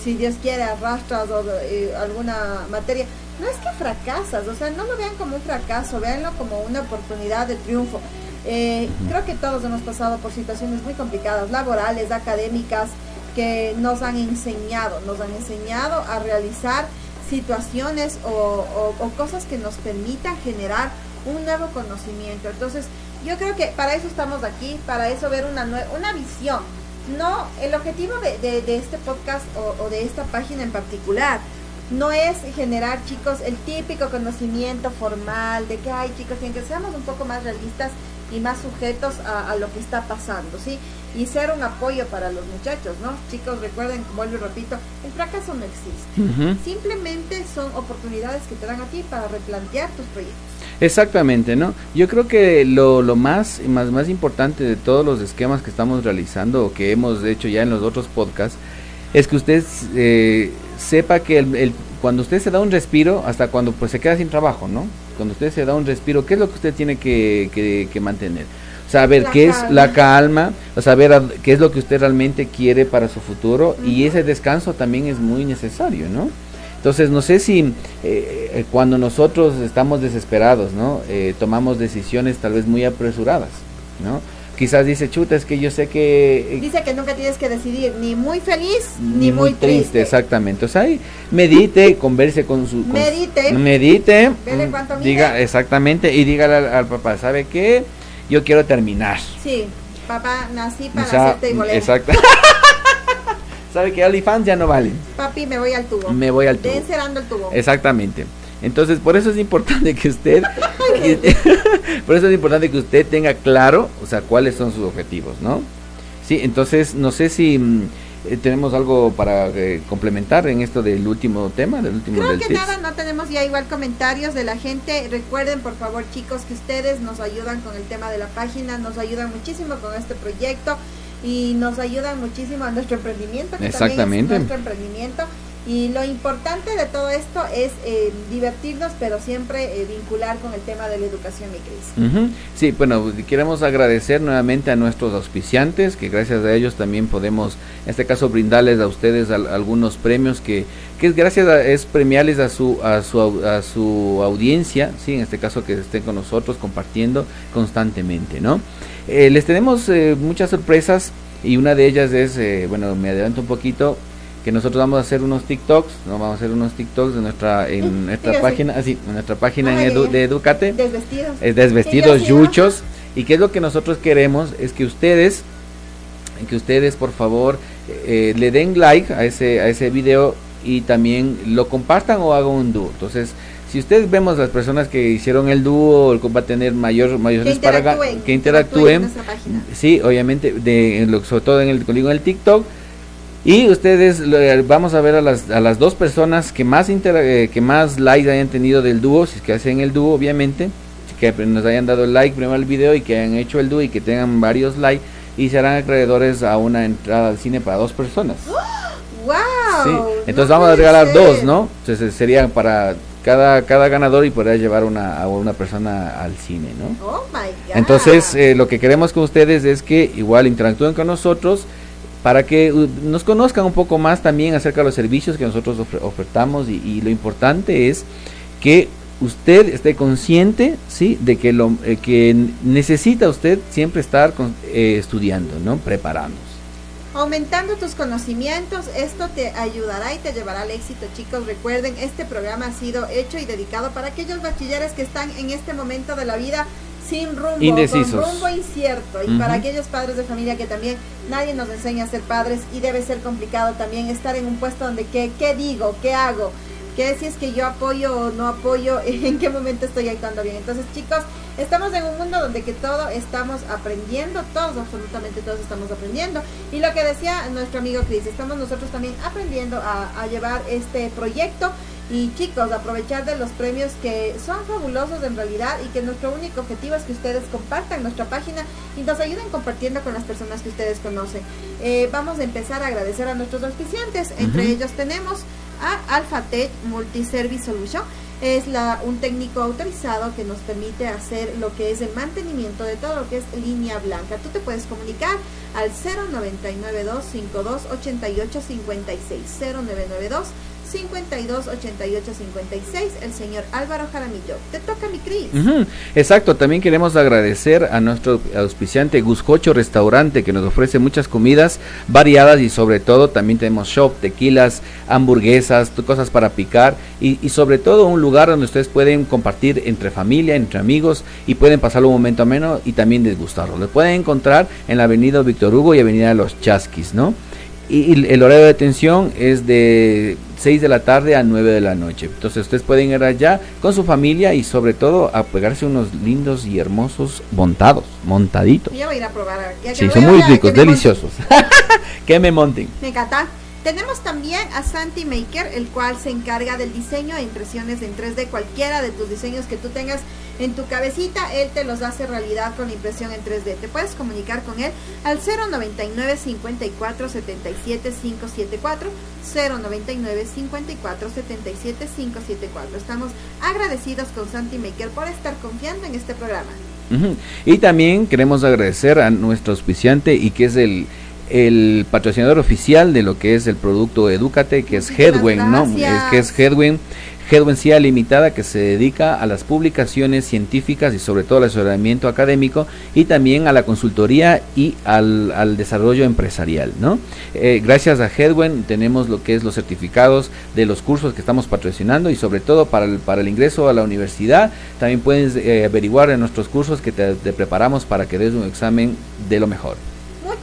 si Dios quiere arrastras o, eh, alguna materia, no es que fracasas, o sea, no lo vean como un fracaso, véanlo como una oportunidad de triunfo. Eh, creo que todos hemos pasado por situaciones muy complicadas, laborales, académicas, que nos han enseñado, nos han enseñado a realizar situaciones o, cosas que nos permitan generar un nuevo conocimiento. Entonces, yo creo que para eso estamos aquí, para eso ver una, una visión. No, el objetivo de, de, este podcast o, o de esta página en particular no es generar, chicos, el típico conocimiento formal de que, hay chicos, tienen que seamos un poco más realistas y más sujetos a, lo que está pasando, ¿sí? Y ser un apoyo para los muchachos, ¿no? Chicos, recuerden, como yo repito, el fracaso no existe. Simplemente son oportunidades que te dan a ti para replantear tus proyectos. Exactamente, ¿no? Yo creo que lo, lo más, más, más importante de todos los esquemas que estamos realizando o que hemos hecho ya en los otros podcasts es que usted eh, sepa que el, cuando usted se da un respiro, hasta cuando pues se queda sin trabajo, ¿no? Cuando usted se da un respiro, ¿qué es lo que usted tiene que, que, mantener? Saber qué es la calma, saber qué es lo que usted realmente quiere para su futuro y ese descanso también es muy necesario, ¿no? Entonces, no sé si eh, eh, cuando nosotros estamos desesperados, ¿no? tomamos decisiones tal vez muy apresuradas, ¿no? quizás dice, chuta, es que yo sé que... Eh, dice que nunca tienes que decidir ni muy feliz ni, muy, triste. Exactamente. O sea, medite, converse con su... medite. Medite. diga, exactamente, y dígale al, papá, ¿sabe qué? Yo quiero terminar. Sí, papá, nací para hacerte igual. Exacto. ¿Sabe que OnlyFans ya no vale? Papi, me voy al tubo. Me voy al tubo. Encerrando el tubo. Exactamente. Entonces, por eso es importante que usted, por eso es importante que usted tenga claro, o sea, cuáles son sus objetivos, ¿no? Sí, entonces, no sé si mm, eh, tenemos algo para eh, complementar en esto del último tema, del último Creo que nada, no tenemos ya igual comentarios de la gente. Recuerden, por favor, chicos, que ustedes nos ayudan con el tema de la página, nos ayudan muchísimo con este proyecto y nos ayudan muchísimo a nuestro emprendimiento, que Exactamente. nuestro emprendimiento Y lo importante de todo esto es eh, divertirnos, pero siempre eh, vincular con el tema de la educación, mi Cris. Sí, bueno, queremos agradecer nuevamente a nuestros auspiciantes, que gracias a ellos también podemos, en este caso, brindarles a ustedes algunos premios que, que es gracias a, es premiarles a su, a su, a su audiencia, sí, en este caso que estén con nosotros compartiendo constantemente, ¿no? Eh, les tenemos muchas sorpresas y una de ellas es, bueno, me adelanto un poquito, que nosotros vamos a hacer unos TikToks, no vamos a hacer unos TikToks de nuestra en nuestra página, así, en nuestra página de Educate. Desvestidos. Es desvestidos yuchos y qué es lo que nosotros queremos es que ustedes que ustedes por favor eh, le den like a ese a ese video y también lo compartan o hagan un dúo. Entonces, si ustedes vemos las personas que hicieron el dúo, va a tener mayor mayores para que interactúen, sí, obviamente de sobre todo en el en el TikTok y ustedes vamos a ver a las, a las dos personas que más eh, que más likes hayan tenido del dúo, si es que hacen el dúo, obviamente, que nos hayan dado el like primero al video y que hayan hecho el dúo y que tengan varios likes y serán acreedores a una entrada al cine para dos personas. ¡Wow! Entonces vamos a regalar dos, ¿no? Entonces serían para cada, cada ganador y poder llevar una, a una persona al cine, ¿no? Oh my God. Entonces, eh, lo que queremos con ustedes es que igual interactúen con nosotros para que uh, nos conozcan un poco más también acerca de los servicios que nosotros ofertamos y, lo importante es que usted esté consciente sí de que lo eh, que necesita usted siempre estar eh, estudiando no prepararnos aumentando tus conocimientos esto te ayudará y te llevará al éxito chicos recuerden este programa ha sido hecho y dedicado para aquellos bachilleres que están en este momento de la vida sin rumbo, Indecisos. con rumbo incierto. Y para aquellos padres de familia que también nadie nos enseña a ser padres y debe ser complicado también estar en un puesto donde qué, qué digo, qué hago, qué si es que yo apoyo o no apoyo, en qué momento estoy actuando bien. Entonces chicos, estamos en un mundo donde que todo estamos aprendiendo, todos, absolutamente todos estamos aprendiendo. Y lo que decía nuestro amigo Chris, estamos nosotros también aprendiendo a, a llevar este proyecto y chicos, aprovechar de los premios que son fabulosos en realidad y que nuestro único objetivo es que ustedes compartan nuestra página y nos ayuden compartiendo con las personas que ustedes conocen. Eh, vamos a empezar a agradecer a nuestros auspiciantes. Entre ellos tenemos a AlphaTech Multiservice Solution. Es un técnico autorizado que nos permite hacer lo que es el mantenimiento de todo lo que es línea blanca. Tú te puedes comunicar al 0992 52 88 56 0992 52 88 56, el señor Álvaro Jaramillo. Te toca mi Cris. Exacto, también queremos agradecer a nuestro auspiciante Guscocho Restaurante que nos ofrece muchas comidas variadas y sobre todo también tenemos shop, tequilas, hamburguesas, cosas para picar y, sobre todo un lugar donde ustedes pueden compartir entre familia, entre amigos y pueden pasar un momento ameno y también desgustarlo. Lo pueden encontrar en la avenida Víctor Hugo y avenida Los Chasquis, ¿no? y el horario de atención es de 6 de la tarde a 9 de la noche. Entonces ustedes pueden ir allá con su familia y sobre todo a pegarse unos lindos y hermosos montados, montaditos. Yo voy a ir a probar. sí, son muy ricos, deliciosos. que me monten. Me encanta. Tenemos también a Santi Maker, el cual se encarga del diseño e impresiones en 3D. Cualquiera de tus diseños que tú tengas en tu cabecita, él te los hace realidad con la impresión en 3D. Te puedes comunicar con él al 099 54 77 574 099 54 77 574. Estamos agradecidos con Santi Maker por estar confiando en este programa. Y también queremos agradecer a nuestro auspiciante y que es el el patrocinador oficial de lo que es el producto Educate, que es Headwen, ¿no? Es que es CIA Limitada, que se dedica a las publicaciones científicas y sobre todo al asesoramiento académico y también a la consultoría y al, desarrollo empresarial, ¿no? Eh, gracias a Headwen tenemos lo que es los certificados de los cursos que estamos patrocinando y sobre todo para el, para el ingreso a la universidad, también puedes eh, averiguar en nuestros cursos que te preparamos para que des un examen de lo mejor.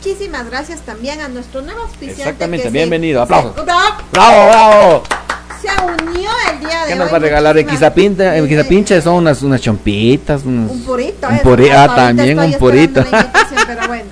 Muchísimas gracias también a nuestro nuevo auspiciante. Exactamente, bienvenido, aplausos. ¡Bravo, bravo! Se unió el día de ¿Qué nos va a regalar? En Quizapincha, en Quizapincha son unas, unas chompitas. Unos, un purito. Un purito, ah, también un purito. Pero bueno.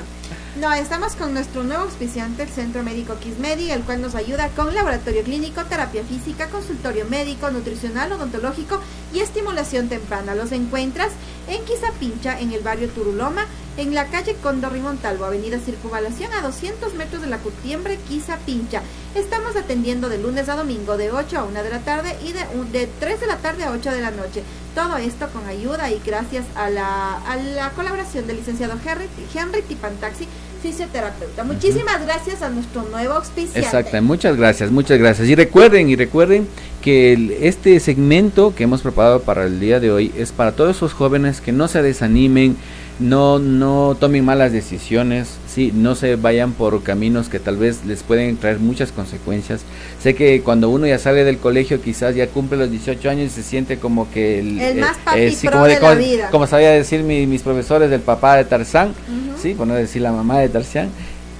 No, estamos con nuestro nuevo auspiciante, el Centro Médico Kismedi, el cual nos ayuda con laboratorio clínico, terapia física, consultorio médico, nutricional, odontológico y estimulación temprana. Los encuentras en Quizapincha, en el barrio Turuloma, en la calle Condor y Montalvo, avenida Circunvalación, a 200 metros de la Cutiembre, Quizapincha. Estamos atendiendo de lunes a domingo de 8 a 1 de la tarde y de, de 3 de la tarde a 8 de la noche. Todo esto con ayuda y gracias a la, a la colaboración del licenciado Henry, Henry Tipantaxi, fisioterapeuta. Muchísimas gracias a nuestro nuevo auspiciante. Exacto, muchas gracias, muchas gracias. Y recuerden, y recuerden que este segmento que hemos preparado para el día de hoy es para todos esos jóvenes que no se desanimen, no, no tomen malas decisiones, sí, no se vayan por caminos que tal vez les pueden traer muchas consecuencias. Sé que cuando uno ya sale del colegio, quizás ya cumple los 18 años y se siente como que el, el más eh, papi como, de, la vida. como sabía decir mis profesores del papá de Tarzán, sí, por no decir la mamá de Tarzán.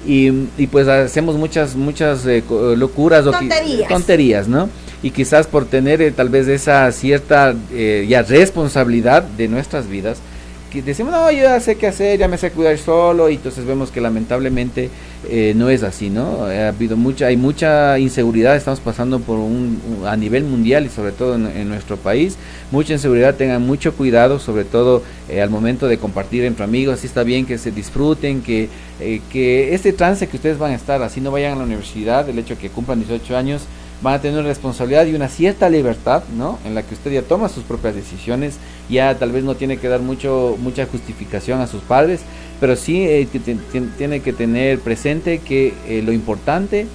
Y, y pues hacemos muchas muchas eh, locuras tonterías. o tonterías, ¿no? Y quizás por tener eh, tal vez esa cierta eh, ya responsabilidad de nuestras vidas, que decimos, no, yo ya sé qué hacer, ya me sé cuidar solo, y entonces vemos que lamentablemente eh, no es así, ¿no? Ha habido mucha, hay mucha inseguridad, estamos pasando por un, a nivel mundial y sobre todo en, nuestro país, mucha inseguridad, tengan mucho cuidado, sobre todo eh, al momento de compartir entre amigos, así está bien que se disfruten, que, eh, que este trance que ustedes van a estar, así no vayan a la universidad, el hecho de que cumplan 18 años, van a tener una responsabilidad y una cierta libertad, ¿no? En la que usted ya toma sus propias decisiones, ya tal vez no tiene que dar mucho mucha justificación a sus padres, pero sí eh, tiene que tener presente que eh, lo importante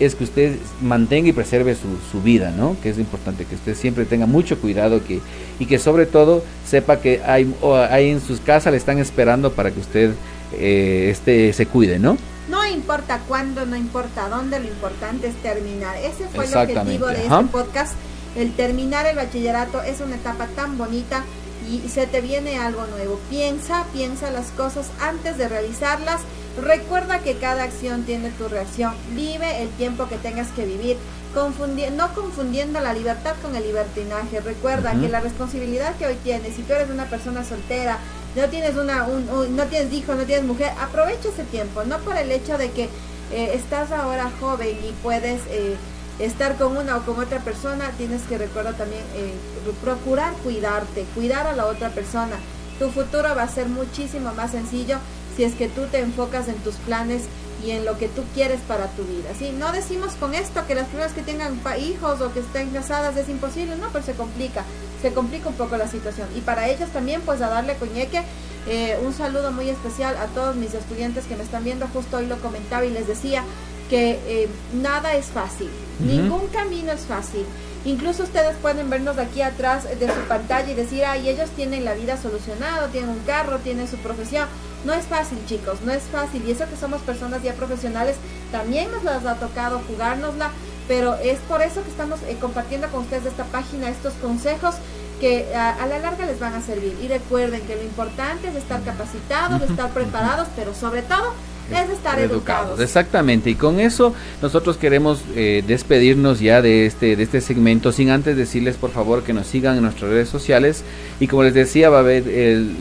es que usted mantenga y preserve su, vida, ¿no? Que es importante, que usted siempre tenga mucho cuidado que, y que sobre todo sepa que hay, hay en sus casas le están esperando para que usted eh, este, se cuide, ¿no? No importa cuándo, no importa dónde, lo importante es terminar. Ese fue el objetivo de este podcast. El terminar el bachillerato es una etapa tan bonita y se te viene algo nuevo. Piensa, piensa las cosas antes de realizarlas. Recuerda que cada acción tiene tu reacción. Vive el tiempo que tengas que vivir. no confundiendo la libertad con el libertinaje. Recuerda que la responsabilidad que hoy tienes, si tú eres una persona soltera, no tienes una un, no tienes hijo, no tienes mujer, aprovecha ese tiempo, no por el hecho de que eh, estás ahora joven y puedes eh, estar con una o con otra persona, tienes que recordar también eh, procurar cuidarte, cuidar a la otra persona. Tu futuro va a ser muchísimo más sencillo si es que tú te enfocas en tus planes y en lo que tú quieres para tu vida. ¿sí? No decimos con esto que las personas que tengan hijos o que estén casadas es imposible, no, pero se complica, se complica un poco la situación. Y para ellos también, pues a darle coñeque, eh, un saludo muy especial a todos mis estudiantes que me están viendo, justo hoy lo comentaba y les decía que eh, nada es fácil, ningún camino es fácil. Incluso ustedes pueden vernos aquí atrás de su pantalla y decir, ay, ellos tienen la vida solucionada, tienen un carro, tienen su profesión. No es fácil, chicos, no es fácil. Y eso que somos personas ya profesionales, también nos las ha tocado jugárnosla, pero es por eso que estamos eh, compartiendo con ustedes esta página, estos consejos que a, la larga les van a servir. Y recuerden que lo importante es estar capacitados, estar preparados, pero sobre todo es estar educados. Exactamente, y con eso nosotros queremos eh, despedirnos ya de este, de este segmento, sin antes decirles por favor que nos sigan en nuestras redes sociales. Y como les decía, va a haber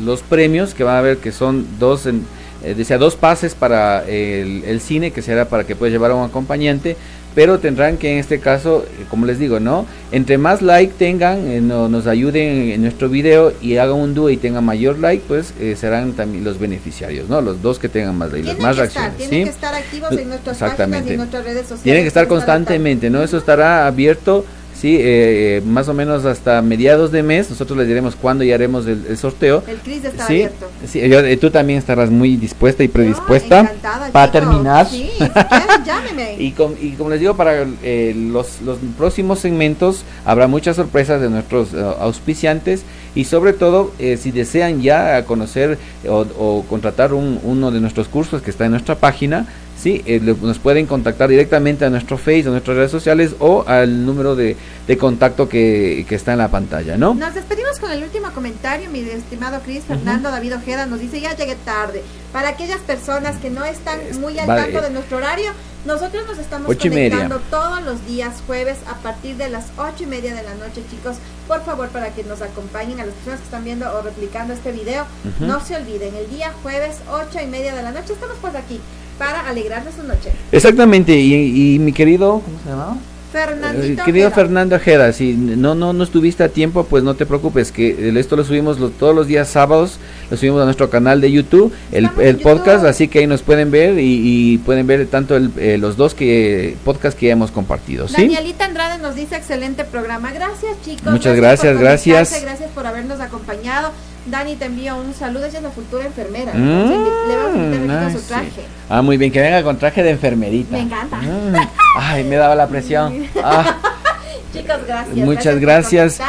los premios que van a haber que son dos en, eh, decía dos pases para el, el, cine que será para que pueda llevar a un acompañante pero tendrán que en este caso, eh, como les digo, ¿no? Entre más like tengan, eh, nos ayuden en nuestro video y hagan un dúo y tengan mayor like, pues eh, serán también los beneficiarios, ¿no? Los dos que tengan más like, los más reacciones. tienen que estar activos en nuestras páginas y en nuestras redes sociales. Tienen que estar constantemente, ¿no? Eso estará abierto Sí, eh, eh, más o menos hasta mediados de mes, nosotros les diremos cuándo ya haremos el, sorteo. El CRIS está sí, abierto. Sí, eh, tú también estarás muy dispuesta y predispuesta para terminar. Sí, llámeme. y, y como les digo, para los, los próximos segmentos habrá muchas sorpresas de nuestros auspiciantes y sobre todo si desean ya conocer o, o contratar un, uno de nuestros cursos que está en nuestra página, ¿sí? Eh, nos pueden contactar directamente a nuestro Face o nuestras redes sociales o al número de, de contacto que, que, está en la pantalla, ¿no? Nos despedimos con el último comentario, mi estimado Cris Fernando David Ojeda nos dice, ya llegué tarde. Para aquellas personas que no están muy al tanto de nuestro horario, nosotros nos estamos conectando todos los días jueves a partir de las ocho y media de la noche, chicos. Por favor, para que nos acompañen a las personas que están viendo o replicando este video, no se olviden, el día jueves ocho y media de la noche estamos pues aquí para alegrarles su noche. Exactamente, y, mi querido, ¿cómo se llama? Fernandito Eh, Querido Ojeda. Fernando Ojeda, si no, no, no estuviste a tiempo, pues no te preocupes, que esto lo subimos lo- todos los días sábados, lo subimos a nuestro canal de YouTube, el, el podcast, así que ahí nos pueden ver y, y pueden ver tanto el- eh, los dos que podcast que ya hemos compartido, ¿sí? Danielita Andrade nos dice excelente programa. Gracias chicos. Muchas gracias, gracias. Gracias por habernos acompañado. Dani te envía un saludo. Ella es la futura enfermera. Mm, le vamos a invitar a ay, su sí. traje. Ah, muy bien, que venga con traje de enfermerita. Me encanta. Mm, Ay, me daba la presión. Ah, Chicos, gracias. Muchas gracias.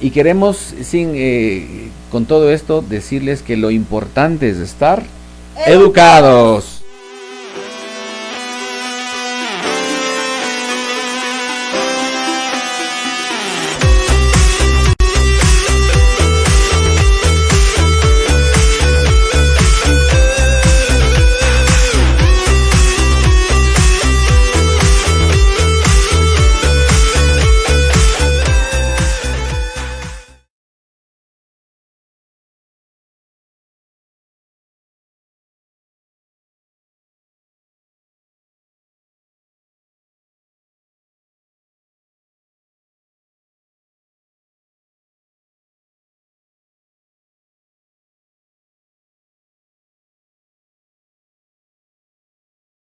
y queremos, sin, eh, con todo esto, decirles que lo importante es estar educados.